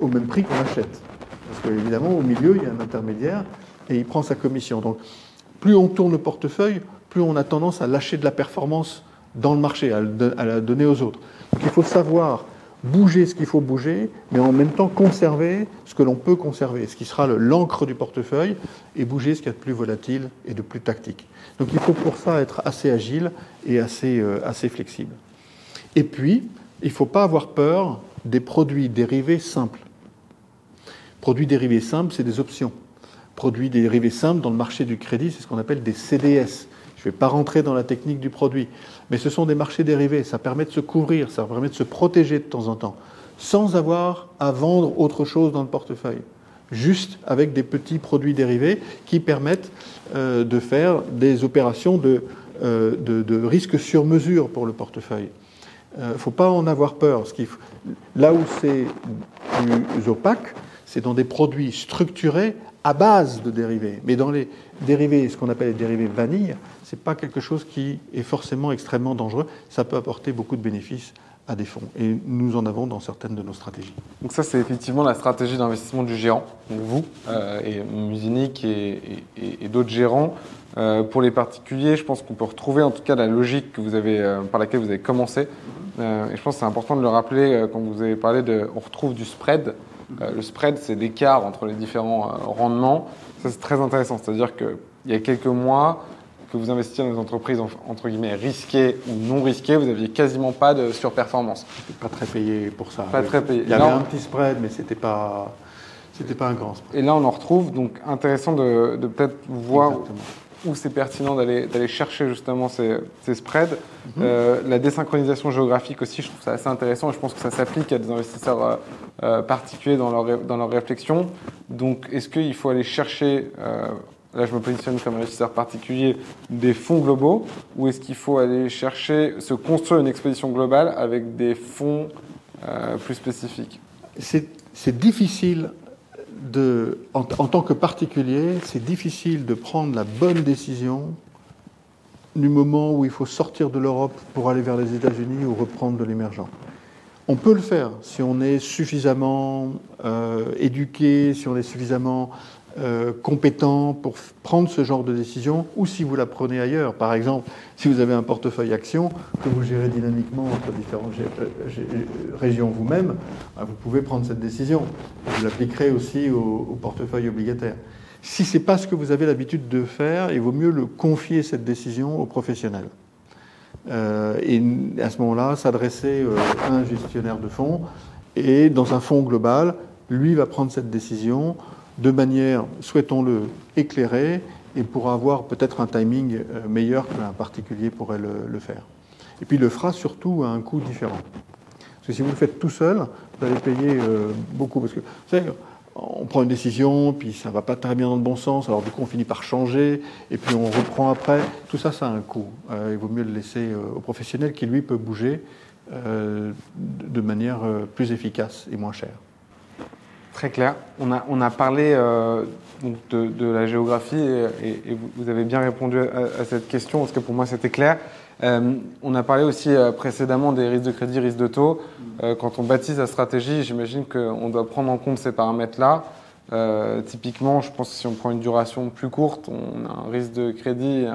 au même prix qu'on achète. Parce qu'évidemment, au milieu, il y a un intermédiaire et il prend sa commission. Donc, plus on tourne le portefeuille, plus on a tendance à lâcher de la performance dans le marché, à la donner aux autres. Donc, il faut savoir bouger ce qu'il faut bouger, mais en même temps conserver ce que l'on peut conserver, ce qui sera l'encre du portefeuille, et bouger ce qu'il y a de plus volatile et de plus tactique. Donc il faut pour ça être assez agile et assez, euh, flexible. Et puis, il ne faut pas avoir peur des produits dérivés simples. Produits dérivés simples, c'est des options. Produits dérivés simples dans le marché du crédit, c'est ce qu'on appelle des CDS. Je ne vais pas rentrer dans la technique du produit, mais ce sont des marchés dérivés. Ça permet de se couvrir, ça permet de se protéger de temps en temps, sans avoir à vendre autre chose dans le portefeuille. Juste avec des petits produits dérivés qui permettent euh, de faire des opérations de, euh, de, risque sur mesure pour le portefeuille. Il euh, ne faut pas en avoir peur. Là où c'est plus opaque, c'est dans des produits structurés à base de dérivés. Mais dans les dérivés, ce qu'on appelle les dérivés vanille, ce n'est pas quelque chose qui est forcément extrêmement dangereux. Ça peut apporter beaucoup de bénéfices à des fonds. Et nous en avons dans certaines de nos stratégies. Donc ça, c'est effectivement la stratégie d'investissement du gérant, donc vous, euh, et Musinic et, d'autres gérants. Euh, pour les particuliers, je pense qu'on peut retrouver en tout cas la logique que vous avez, euh, par laquelle vous avez commencé. Et je pense que c'est important de le rappeler quand vous avez parlé de, on retrouve du spread. Le spread, c'est l'écart entre les différents rendements. Ça, c'est très intéressant. C'est-à-dire qu'il y a quelques mois, que vous investissiez dans des entreprises entre guillemets risquées ou non risquées, vous n'aviez quasiment pas de surperformance. Pas très payé pour ça. Pas très payé. Il y avait un petit spread, mais c'était pas c'était pas un grand spread. Et là, on en retrouve. Donc, intéressant de, peut-être voir où c'est pertinent d'aller chercher justement ces, ces spreads. Mhm. euh, la désynchronisation géographique aussi, je trouve ça assez intéressant. Et je pense que ça s'applique à des investisseurs euh, euh particuliers dans leur dans leur réflexion. Donc, est-ce qu'il faut aller chercher euh, là je me positionne comme investisseur particulier, des fonds globaux ou est-ce qu'il faut aller chercher, se construire une exposition globale avec des fonds plus spécifiques? C'est difficile en, tant que particulier, c'est difficile de prendre la bonne décision du moment où il faut sortir de l'Europe pour aller vers les États-Unis ou reprendre de l'émergent. On peut le faire si on est suffisamment euh, éduqué, si on est suffisamment euh, compétent pour prendre ce genre de décision, ou si vous la prenez ailleurs. Par exemple, si vous avez un portefeuille action que vous gérez dynamiquement entre différentes euh, régions vous-même, bah, vous pouvez prendre cette décision. Vous l'appliquerez aussi au, portefeuille obligataire. Si ce n'est pas ce que vous avez l'habitude de faire, il vaut mieux le confier cette décision aux professionnels. Euh, et à ce moment-là, s'adresser à un gestionnaire de fonds et dans un fonds global, lui va prendre cette décision de manière, souhaitons-le, éclairée et pourra avoir peut-être un timing euh, meilleur qu'un particulier pourrait le, faire. Et puis il le fera surtout à un coût différent. Parce que si vous le faites tout seul, vous allez payer euh, beaucoup. Parce que, vous savez, on prend une décision, puis ça ne va pas très bien dans le bon sens, alors du coup on finit par changer, et puis on reprend après. Tout ça, ça a un coût. Euh, il vaut mieux le laisser au professionnel qui, lui, peut bouger de manière plus efficace et moins chère. Très clair. On a, on a parlé euh, donc de, la géographie et, vous, avez bien répondu à, cette question parce que pour moi c'était clair. Euh, on a parlé aussi euh, précédemment des risques de crédit, risques de taux. quand on baptise la stratégie, j'imagine qu'on doit prendre en compte ces paramètres-là. typiquement, je pense que si on prend une duration plus courte, on a un risque de crédit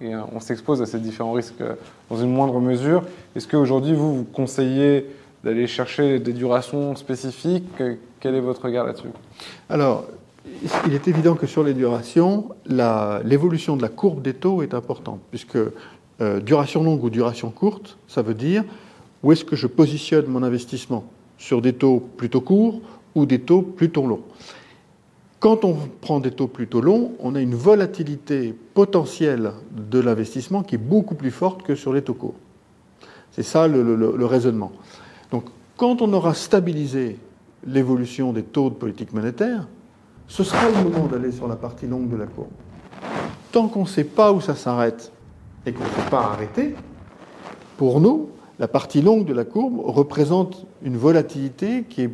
et, on s'expose à ces différents risques dans une moindre mesure. Est-ce qu'aujourd'hui, vous, vous conseillez d'aller chercher des durations spécifiques quel est votre regard là-dessus? Alors, il est évident que sur les durations, l'évolution de la courbe des taux est importante, puisque euh, duration longue ou duration courte, ça veut dire où est-ce que je positionne mon investissement? Sur des taux plutôt courts ou des taux plutôt longs? Quand on prend des taux plutôt longs, on a une volatilité potentielle de l'investissement qui est beaucoup plus forte que sur les taux courts. C'est ça le raisonnement. Donc, quand on aura stabilisé l'évolution des taux de politique monétaire, ce sera le moment d'aller sur la partie longue de la courbe. Tant qu'on ne sait pas où ça s'arrête et qu'on ne peut pas arrêter, pour nous, la partie longue de la courbe représente une volatilité qui est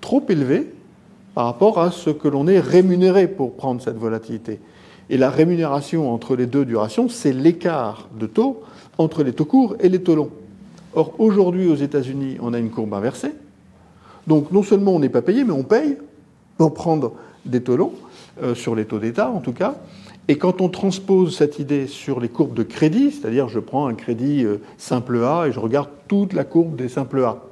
trop élevée par rapport à ce que l'on est rémunéré pour prendre cette volatilité. Et la rémunération entre les deux durations, c'est l'écart de taux entre les taux courts et les taux longs. Or, aujourd'hui, aux États-Unis, on a une courbe inversée. Donc non seulement on n'est pas payé, mais on paye pour prendre des taux longs, euh, sur les taux d'État en tout cas. Et quand on transpose cette idée sur les courbes de crédit, c'est-à-dire je prends un crédit euh, simple A et je regarde toute la courbe des simples A,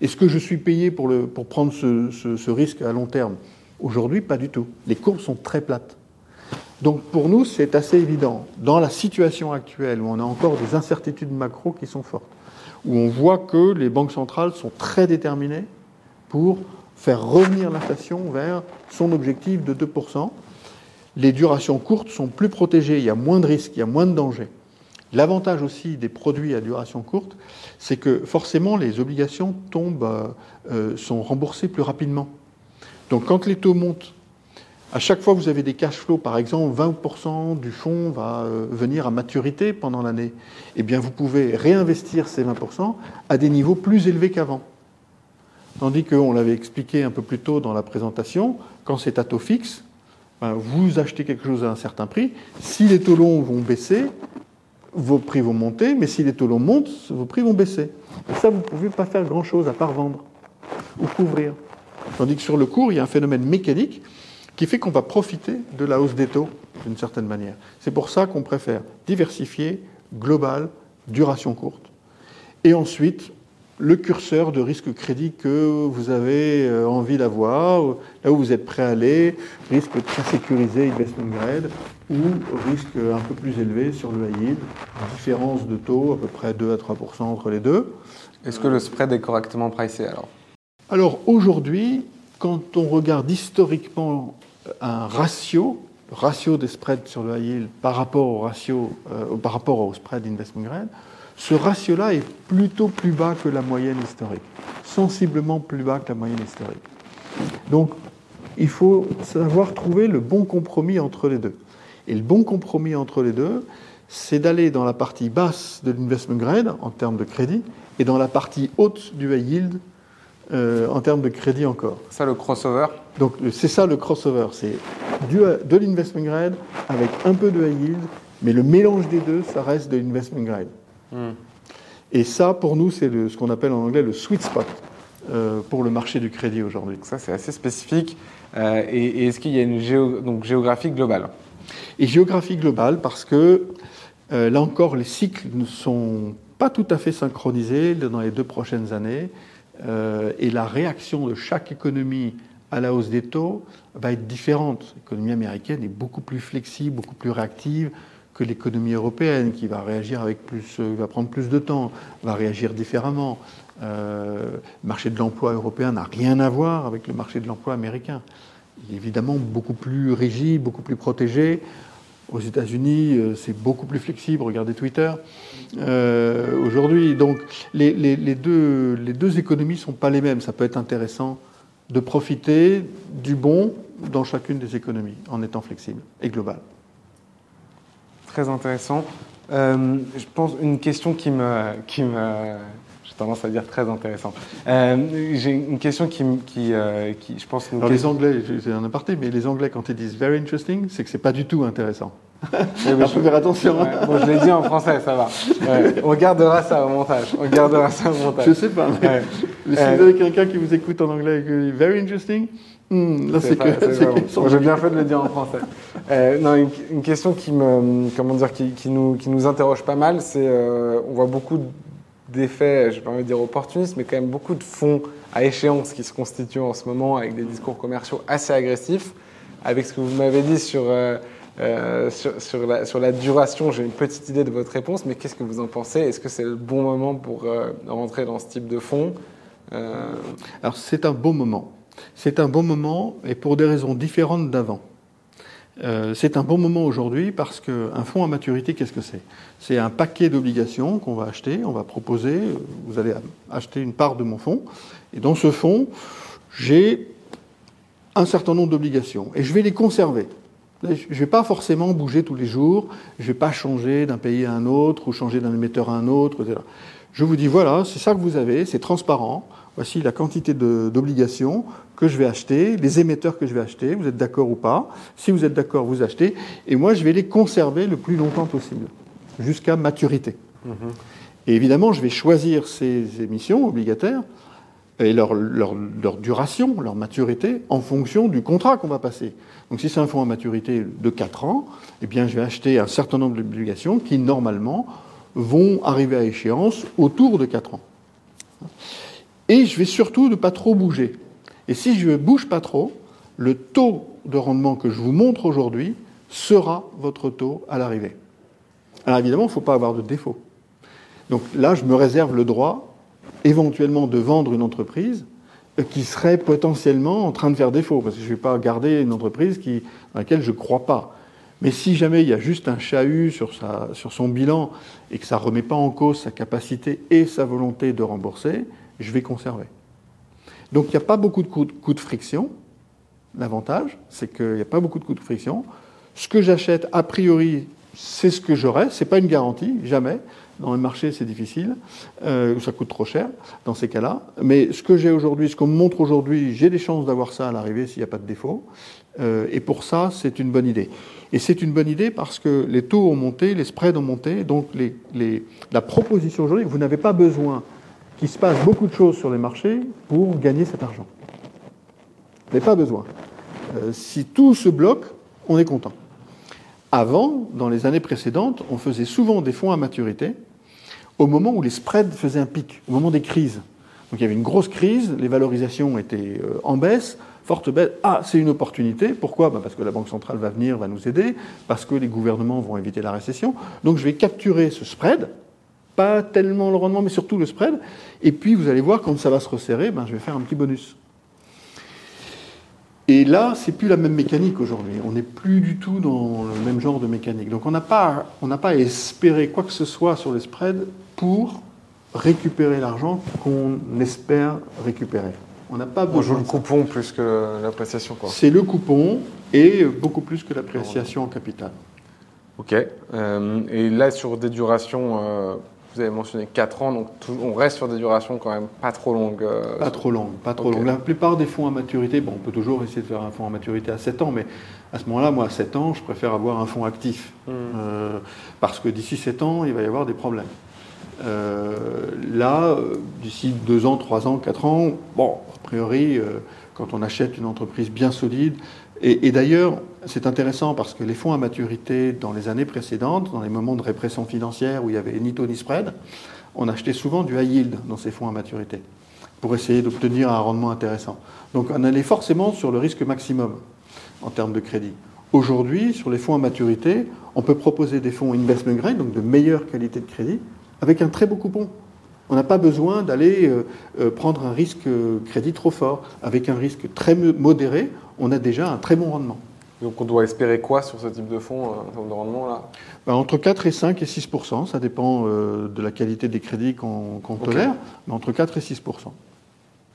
est-ce que je suis payé pour, le, pour prendre ce, ce risque à long terme? Aujourd'hui, pas du tout. Les courbes sont très plates. Donc pour nous, c'est assez évident. Dans la situation actuelle, où on a encore des incertitudes macro qui sont fortes, où on voit que les banques centrales sont très déterminées pour faire revenir l'inflation vers son objectif de 2%. Les durations courtes sont plus protégées, il y a moins de risques, il y a moins de dangers. L'avantage aussi des produits à duration courte, c'est que forcément les obligations tombent, euh, euh, sont remboursées plus rapidement. Donc quand les taux montent, à chaque fois vous avez des cash flows, par exemple 20% du fonds va euh, venir à maturité pendant l'année, eh bien vous pouvez réinvestir ces 20% à des niveaux plus élevés qu'avant. Tandis qu'on l'avait expliqué un peu plus tôt dans la présentation, quand c'est à taux fixe, ben, vous achetez quelque chose à un certain prix. Si les taux longs vont baisser, vos prix vont monter, mais si les taux longs montent, vos prix vont baisser. Et ça, vous ne pouvez pas faire grand-chose à part vendre ou couvrir. Tandis que sur le cours, il y a un phénomène mécanique qui fait qu'on va profiter de la hausse des taux d'une certaine manière. C'est pour ça qu'on préfère diversifier, global, duration courte. Et ensuite, le curseur de risque crédit que vous avez euh, envie d'avoir, là où vous êtes prêt à aller, risque très sécurisé, investment grade, ou risque un peu plus élevé sur le high yield, différence de taux à peu près 2 à 3 entre les deux. Est-ce que le spread est correctement pricé alors? Alors aujourd'hui, quand on regarde historiquement un ratio, le ratio des spreads sur le high yield par rapport au ratio, euh, par rapport au spread investment grade, ce ratio-là est plutôt plus bas que la moyenne historique, sensiblement plus bas que la moyenne historique. Donc, il faut savoir trouver le bon compromis entre les deux. Et le bon compromis entre les deux, c'est d'aller dans la partie basse de l'investment grade en termes de crédit et dans la partie haute du high yield euh, en termes de crédit encore. Ça, le crossover Donc, c'est ça le crossover. C'est de l'investment grade avec un peu de high yield, mais le mélange des deux, ça reste de l'investment grade. Hmm. Et ça, pour nous, c'est ce qu'on appelle en anglais le sweet spot euh, pour le marché du crédit aujourd'hui. Ça, c'est assez spécifique. Euh, et, est-ce qu'il y a une donc, géographie globale? Et géographie globale parce que, là encore, les cycles ne sont pas tout à fait synchronisés dans les deux prochaines années. Et la réaction de chaque économie à la hausse des taux va être différente. L'économie américaine est beaucoup plus flexible, beaucoup plus réactive que l'économie européenne, qui va réagir avec plus, euh, va prendre plus de temps, va réagir différemment. Euh, le marché de l'emploi européen n'a rien à voir avec le marché de l'emploi américain. Il est évidemment beaucoup plus rigide, beaucoup plus protégé. Aux États-Unis, euh, c'est beaucoup plus flexible. Regardez Twitter. Aujourd'hui, donc, les, deux, économies ne sont pas les mêmes. Ça peut être intéressant de profiter du bon dans chacune des économies en étant flexible et global très intéressant. Euh, je pense une question qui me, qui me, tendance à dire très intéressant. Euh, j'ai une question qui, qui, euh, qui je pense. Alors les Anglais, c'est un aparté, mais les Anglais quand ils disent very interesting, c'est que c'est pas du tout intéressant. Il [LAUGHS] faut faire attention. bon, je l'ai dit en français, ça va. on gardera ça au montage. On gardera ça au montage. Je sais pas. Mais, [LAUGHS] si vous avez quelqu'un qui vous écoute en anglais et qui dit very interesting, Hmm, là, c'est que. [LAUGHS] J'ai bien fait de le dire en français. Euh, non, une, question qui me, comment dire, qui, qui, nous, qui nous interroge pas mal, c'est, euh, on voit beaucoup d'effets, je vais pas de dire opportunistes, mais quand même beaucoup de fonds à échéance qui se constituent en ce moment avec des discours commerciaux assez agressifs. Avec ce que vous m'avez dit sur, euh, euh sur, la, sur, la, duration, j'ai une petite idée de votre réponse, mais qu'est-ce que vous en pensez? Est-ce que c'est le bon moment pour euh, rentrer dans ce type de fonds? Alors, c'est un bon moment. C'est un bon moment et pour des raisons différentes d'avant. Euh, c'est un bon moment aujourd'hui parce qu'un fonds à maturité, qu'est-ce que c'est? C'est un paquet d'obligations qu'on va acheter, on va proposer, vous allez acheter une part de mon fonds, et dans ce fonds, j'ai un certain nombre d'obligations, et je vais les conserver. Je ne vais pas forcément bouger tous les jours, je ne vais pas changer d'un pays à un autre, ou changer d'un émetteur à un autre, etc. Je vous dis, voilà, c'est ça que vous avez, c'est transparent, voici la quantité d'obligations que je vais acheter, les émetteurs que je vais acheter, vous êtes d'accord ou pas. Si vous êtes d'accord, vous achetez, et moi je vais les conserver le plus longtemps possible, jusqu'à maturité. Mhm. Et évidemment, je vais choisir ces émissions obligataires et leur, leur, leur, duration, leur maturité, en fonction du contrat qu'on va passer. Donc si c'est un fonds à maturité de 4 ans, eh bien je vais acheter un certain nombre d'obligations qui, normalement, vont arriver à échéance autour de 4 ans. Et je vais surtout ne pas trop bouger. Et si je ne bouge pas trop, le taux de rendement que je vous montre aujourd'hui sera votre taux à l'arrivée. Alors évidemment, il ne faut pas avoir de défaut. Donc là, je me réserve le droit éventuellement de vendre une entreprise qui serait potentiellement en train de faire défaut, parce que je ne vais pas garder une entreprise qui, dans laquelle je ne crois pas. Mais si jamais il y a juste un chahut sur, sur son bilan et que ça ne remet pas en cause sa capacité et sa volonté de rembourser, je vais conserver. Donc il n'y a pas beaucoup de coûts de, friction. L'avantage, c'est qu'il n'y a pas beaucoup de coûts de friction. Ce que j'achète, a priori, c'est ce que j'aurais, c'est pas une garantie, jamais. Dans le marché, c'est difficile, euh, ça coûte trop cher dans ces cas-là. Mais ce que j'ai aujourd'hui, ce qu'on me montre aujourd'hui, j'ai des chances d'avoir ça à l'arrivée s'il n'y a pas de défaut. Euh, et pour ça, c'est une bonne idée. Et c'est une bonne idée parce que les taux ont monté, les spreads ont monté, donc les, les, la proposition aujourd'hui, vous n'avez pas besoin qu'il se passe beaucoup de choses sur les marchés pour gagner cet argent. N'avez pas besoin. Euh, si tout se bloque, on est content. Avant, dans les années précédentes, on faisait souvent des fonds à maturité au moment où les spreads faisaient un pic, au moment des crises. Donc il y avait une grosse crise, les valorisations étaient euh, en baisse, forte baisse. Ah, c'est une opportunité. Pourquoi? Bah, Parce que la Banque centrale va venir, va nous aider, parce que les gouvernements vont éviter la récession. Donc je vais capturer ce spread, pas tellement le rendement, mais surtout le spread. Et puis vous allez voir, quand ça va se resserrer, ben, je vais faire un petit bonus. Et là, c'est plus la même mécanique aujourd'hui. On n'est plus du tout dans le même genre de mécanique. Donc on n'a pas, on n'a pas espéré quoi que ce soit sur les spreads pour récupérer l'argent qu'on espère récupérer. On n'a pas On joue besoin. le coupon plus que l'appréciation, quoi. C'est le coupon et beaucoup plus que l'appréciation en capital. Ok. Euh, et là, sur des durations, euh, vous avez mentionné 4 ans, donc tout- on reste sur des durations quand même pas trop longues. euh, Pas trop longue, pas trop Ok. longue. La plupart des fonds à maturité, bon, on peut toujours essayer de faire un fonds à maturité à 7 ans, mais à ce moment-là, moi, à 7 ans, je préfère avoir un fonds actif. Hmm. Euh, parce que d'ici 7 ans, il va y avoir des problèmes. Euh, là, d'ici 2 ans, 3 ans, 4 ans, bon, a priori, quand on achète une entreprise bien solide, et, et d'ailleurs, c'est intéressant parce que les fonds à maturité, dans les années précédentes, dans les moments de répression financière où il y avait ni taux ni spread, on achetait souvent du high yield dans ces fonds à maturité pour essayer d'obtenir un rendement intéressant. Donc on allait forcément sur le risque maximum en termes de crédit. Aujourd'hui, sur les fonds à maturité, on peut proposer des fonds investment grade, donc de meilleure qualité de crédit, avec un très beau coupon. On n'a pas besoin d'aller euh, euh, prendre un risque euh, crédit trop fort. Avec un risque très mo- modéré, on a déjà un très bon rendement. Donc on doit espérer quoi sur ce type de fonds euh, en termes de rendement là? Ben, entre 4 et 5 et 6% ça dépend euh, de la qualité des crédits qu'on Ok. tolère, mais entre 4 et 6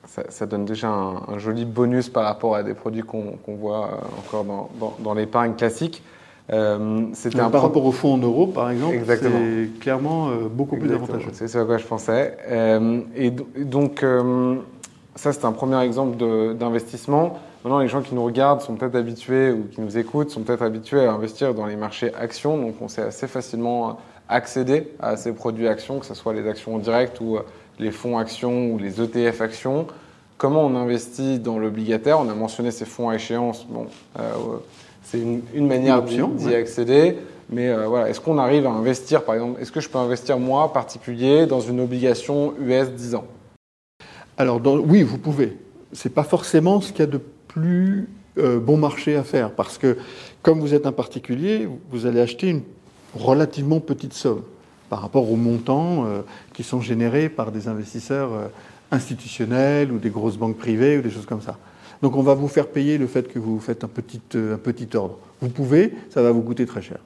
ça, ça donne déjà un, un joli bonus par rapport à des produits qu'on voit euh, encore dans, dans- dans l'épargne classique. Euh, C'était Par pro- rapport au fonds en euros, par exemple, c'est clairement euh, beaucoup plus avantageux. C'est ce à quoi je pensais. Et do- et donc, ça, c'est un premier exemple d'investissement. Maintenant, les gens qui nous regardent sont peut-être habitués ou qui nous écoutent sont peut-être habitués à investir dans les marchés actions. Donc, on sait assez facilement accéder à ces produits actions, que ce soit les actions en direct ou euh, les fonds actions ou les ETF actions. Comment on investit dans l'obligataire? On a mentionné ces fonds à échéance. Bon, euh, c'est une, une manière d'y ouais. accéder. Mais euh, voilà, est-ce qu'on arrive à investir, par exemple, est-ce que je peux investir moi, particulier, dans une obligation US 10 ans? Alors, dans- oui, vous pouvez. C'est pas forcément ce qu'il y a de plus euh, bon marché à faire, parce que comme vous êtes un particulier, vous allez acheter une relativement petite somme par rapport aux montants euh, qui sont générés par des investisseurs euh, institutionnels ou des grosses banques privées ou des choses comme ça. Donc, on va vous faire payer le fait que vous faites un petit, un petit ordre. Vous pouvez, ça va vous coûter très cher.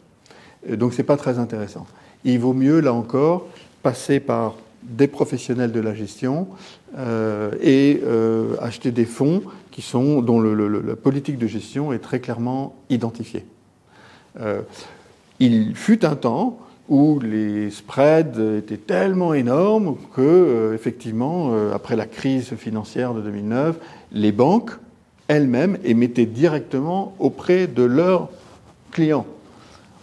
Donc, c'est pas très intéressant. Il vaut mieux, là encore, passer par des professionnels de la gestion euh, et euh, acheter des fonds qui sont, dont la politique de gestion est très clairement identifiée. Euh, il fut un temps où les spreads étaient tellement énormes que, effectivement, après la crise financière de 2009, les banques elles-mêmes émettaient directement auprès de leurs clients.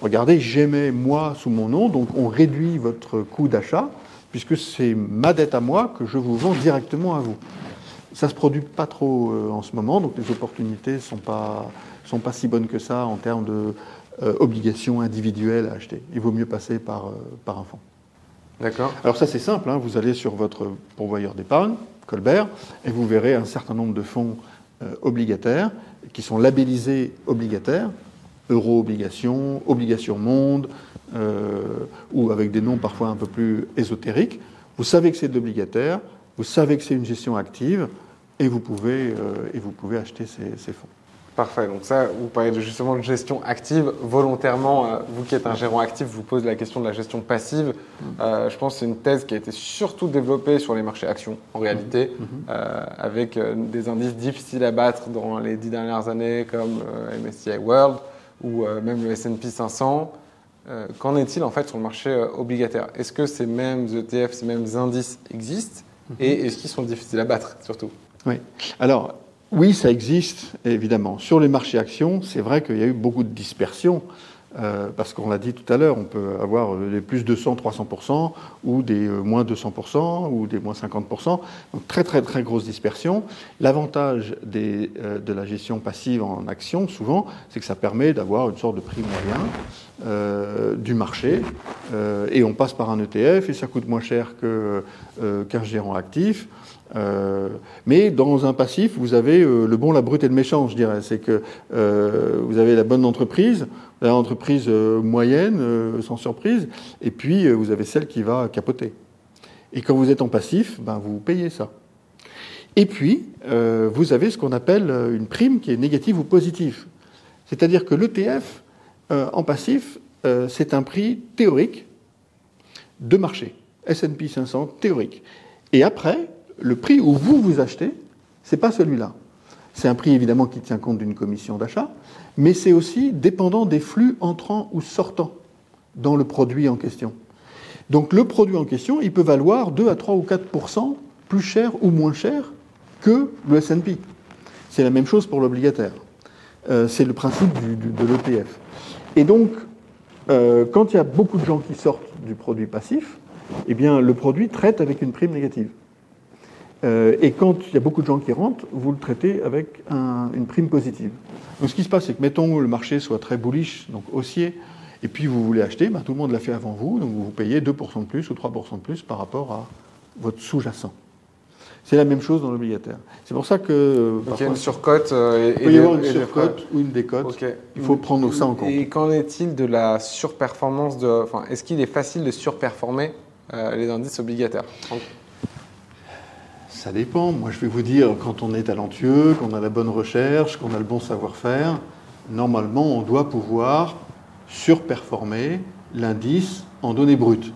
Regardez, j'émets moi sous mon nom, donc on réduit votre coût d'achat, puisque c'est ma dette à moi que je vous vends directement à vous. Ça se produit pas trop euh, en ce moment, donc les opportunités sont pas sont pas si bonnes que ça en termes de euh, obligations individuelles à acheter. Il vaut mieux passer par euh, par un fonds. D'accord Alors ça c'est simple, hein, vous allez sur votre pourvoyeur d'épargne, Colbert, et vous verrez un certain nombre de fonds euh, obligataires qui sont labellisés obligataires, euro-obligations, obligations monde, ou avec des noms parfois un peu plus ésotériques. Vous savez que c'est de l'obligataire, vous savez que c'est une gestion active, et vous pouvez, euh, et vous pouvez acheter ces, ces fonds. Parfait. Donc ça, vous parlez de, justement de gestion active. Volontairement, euh, vous qui êtes un gérant actif, vous posez la question de la gestion passive. Euh, je pense que c'est une thèse qui a été surtout développée sur les marchés actions, en réalité, euh, avec euh, des indices difficiles à battre dans les dix dernières années, comme euh, MSCI World ou euh, même le S&P 500. Qu'en est-il en fait sur le marché obligataire? Est-ce que ces mêmes ETF, ces mêmes indices existent? Mhm. et est-ce qu'ils sont difficiles à battre surtout? Oui. Alors, oui, ça existe, évidemment. Sur les marchés actions, c'est vrai qu'il y a eu beaucoup de dispersion. Euh, parce qu'on l'a dit tout à l'heure, on peut avoir des plus 200, 300%, ou des euh, moins 200%, ou des moins 50%. Donc très très très grosse dispersion. L'avantage euh, de la gestion passive en action, souvent, c'est que ça permet d'avoir une sorte de prix moyen du marché, et on passe par un ETF, et ça coûte moins cher qu'un gérant actif. mais dans un passif, vous avez le bon, la brute et le méchant, je dirais. C'est que vous avez la bonne entreprise, entreprise euh, moyenne, euh, sans surprise, et puis euh, vous avez celle qui va capoter. Et quand vous êtes en passif, ben, vous payez ça. Et puis, vous avez ce qu'on appelle une prime qui est négative ou positive. C'est-à-dire que l'ETF, en passif, c'est un prix théorique de marché. S&P 500 théorique. Et après, le prix où vous vous achetez, c'est pas celui-là. C'est un prix évidemment qui tient compte d'une commission d'achat, mais c'est aussi dépendant des flux entrants ou sortants dans le produit en question. Donc le produit en question, il peut valoir 2 à 3 ou 4% plus cher ou moins cher que le S&P. C'est la même chose pour l'obligataire. Euh, c'est le principe de l'ETF. Et donc, euh, quand il y a beaucoup de gens qui sortent du produit passif, eh bien, le produit traite avec une prime négative. Euh, et quand il y a beaucoup de gens qui rentrent, vous le traitez avec une prime positive. Donc ce qui se passe, c'est que mettons le marché soit très bullish, donc haussier, et puis vous voulez acheter, ben, tout le monde l'a fait avant vous, donc vous payez 2% de plus ou 3% de plus par rapport à votre sous-jacent. C'est la même chose dans l'obligataire. C'est pour ça que. Donc il y a une surcote. Euh, il peut y avoir une surcote ou une décote. Il faut prendre ça en compte. Et qu'en est-il de la surperformance de. Enfin, est-ce qu'il est facile de surperformer euh, les indices obligataires? Ça dépend. Moi, je vais vous dire, quand on est talentueux, qu'on a la bonne recherche, qu'on a le bon savoir-faire, normalement, on doit pouvoir surperformer l'indice en données brutes.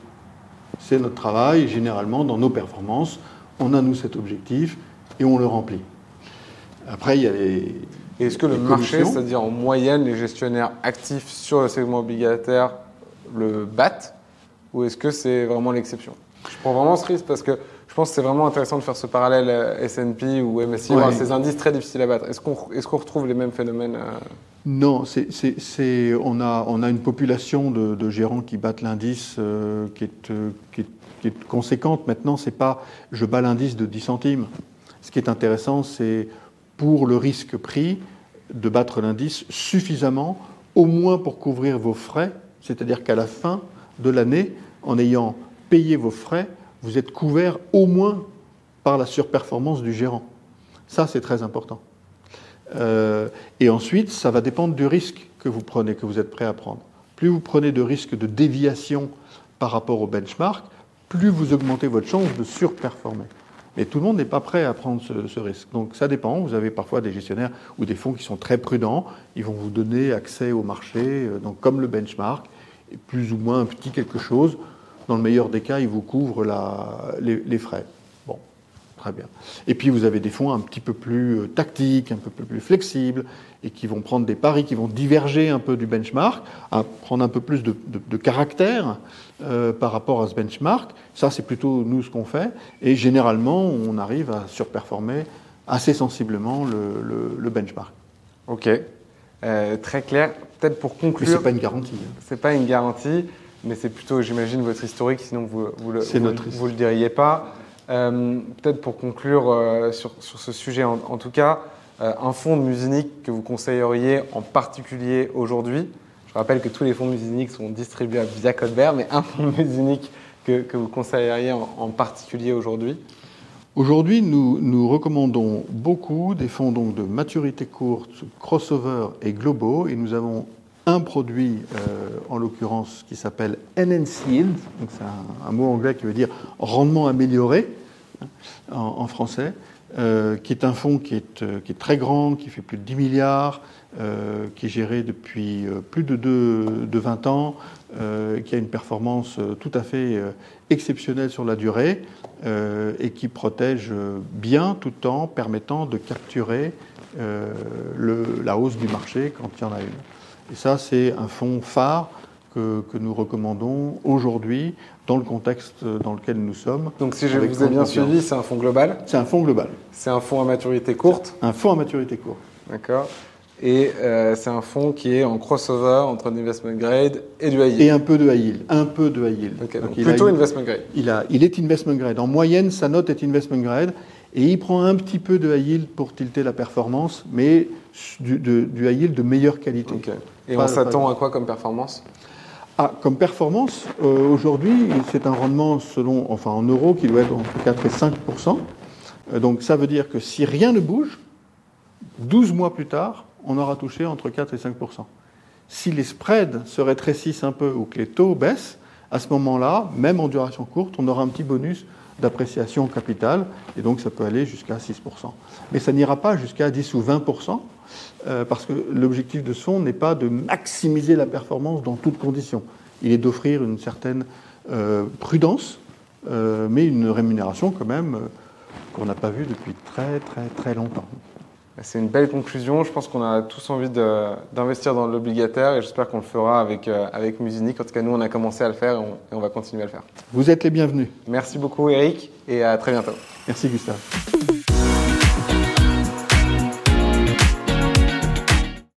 C'est notre travail, généralement, dans nos performances, on a, nous, cet objectif et on le remplit. Après, il y a les. Est-ce que le marché, c'est-à-dire en moyenne, les gestionnaires actifs sur le segment obligataire le battent Ou est-ce que c'est vraiment l'exception? Je prends vraiment ce risque parce que pense que c'est vraiment intéressant de faire ce parallèle euh, S&P ou MSCI, ces indices très difficiles à battre. Est-ce qu'on est retrouve les mêmes phénomènes euh? Non, on, a, on a une population de, gérants qui battent l'indice euh, qui, est, qui, est, conséquente. Maintenant, c'est pas je bats l'indice de 10 centimes. Ce qui est intéressant, c'est pour le risque pris de battre l'indice suffisamment, au moins pour couvrir vos frais, c'est-à-dire qu'à la fin de l'année, en ayant payé vos frais, vous êtes couvert au moins par la surperformance du gérant. Ça, c'est très important. Euh, et ensuite, ça va dépendre du risque que vous prenez, que vous êtes prêt à prendre. Plus vous prenez de risques de déviation par rapport au benchmark, plus vous augmentez votre chance de surperformer. Mais tout le monde n'est pas prêt à prendre ce, risque. Donc ça dépend. Vous avez parfois des gestionnaires ou des fonds qui sont très prudents. Ils vont vous donner accès au marché, euh, donc comme le benchmark, et plus ou moins un petit quelque chose dans le meilleur des cas, ils vous couvrent les, frais. Bon, très bien. Et puis vous avez des fonds un petit peu plus euh, tactiques, un peu plus flexibles, et qui vont prendre des paris qui vont diverger un peu du benchmark, à prendre un peu plus de, caractère euh, par rapport à ce benchmark. Ça, c'est plutôt nous ce qu'on fait. Et généralement, on arrive à surperformer assez sensiblement le, benchmark. Ok. Euh, très clair. Peut-être pour conclure. Mais ce n'est pas une garantie. Hein. C'est pas une garantie mais c'est plutôt, j'imagine, votre historique, sinon vous vous le, vous, le diriez pas. Euh, peut-être pour conclure euh, sur, sur, ce sujet, en, tout cas, euh, un fonds de Musinique que vous conseilleriez en particulier aujourd'hui. Je rappelle que tous les fonds de Musinique sont distribués via Codebert, mais un fonds de Musinique que, que vous conseilleriez en, en particulier aujourd'hui Aujourd'hui, nous, nous, recommandons beaucoup des fonds donc, de maturité courte, crossover et globaux, et nous avons un produit, euh, en l'occurrence, qui s'appelle donc c'est un, mot anglais qui veut dire rendement amélioré hein, en, français, euh, qui est un fonds qui est, euh, qui est, très grand, qui fait plus de 10 milliards, qui est géré depuis plus de, de 20 ans, qui a une performance tout à fait exceptionnelle sur la durée et qui protège bien tout en permettant de capturer la hausse du marché quand il y en a une. Et ça, c'est un fonds phare que, que nous recommandons aujourd'hui dans le contexte dans lequel nous sommes. Donc si je vous ai bien suivi, c'est un fonds global, C'est un fonds global, c'est un fonds à maturité courte, un fonds à maturité courte. d'accord Et euh, c'est un fonds qui est en crossover entre l'investment grade et du high yield. Et un peu de high yield, un peu de high yield. Donc, donc il a plutôt une- investment grade. Il, a, il est investment grade. En moyenne, sa note est investment grade. Et il prend un petit peu de high yield pour tilter la performance, mais du, de- du high yield de meilleure qualité. Ok. Et on s'attend à quoi comme performance Ah, comme performance, euh, aujourd'hui, c'est un rendement selon, enfin en euros qui doit être entre 4 et 5% Euh, Donc ça veut dire que si rien ne bouge, 12 mois plus tard, on aura touché entre 4 et 5% Si les spreads se rétrécissent un peu ou que les taux baissent, à ce moment-là, même en duration courte, on aura un petit bonus d'appréciation au capital, et donc ça peut aller jusqu'à 6% Mais ça n'ira pas jusqu'à 10 ou 20 euh, parce que l'objectif de fonds n'est pas de maximiser la performance dans toutes conditions. Il est d'offrir une certaine euh, prudence, euh, mais une rémunération quand même euh, qu'on n'a pas vue depuis très très très longtemps. C'est une belle conclusion. Je pense qu'on a tous envie d'investir dans l'obligataire et j'espère qu'on le fera avec, euh, avec Musinic. En tout cas, nous, on a commencé à le faire et on, et on va continuer à le faire. Vous êtes les bienvenus. Merci beaucoup, Eric, et à très bientôt. Merci Gustave.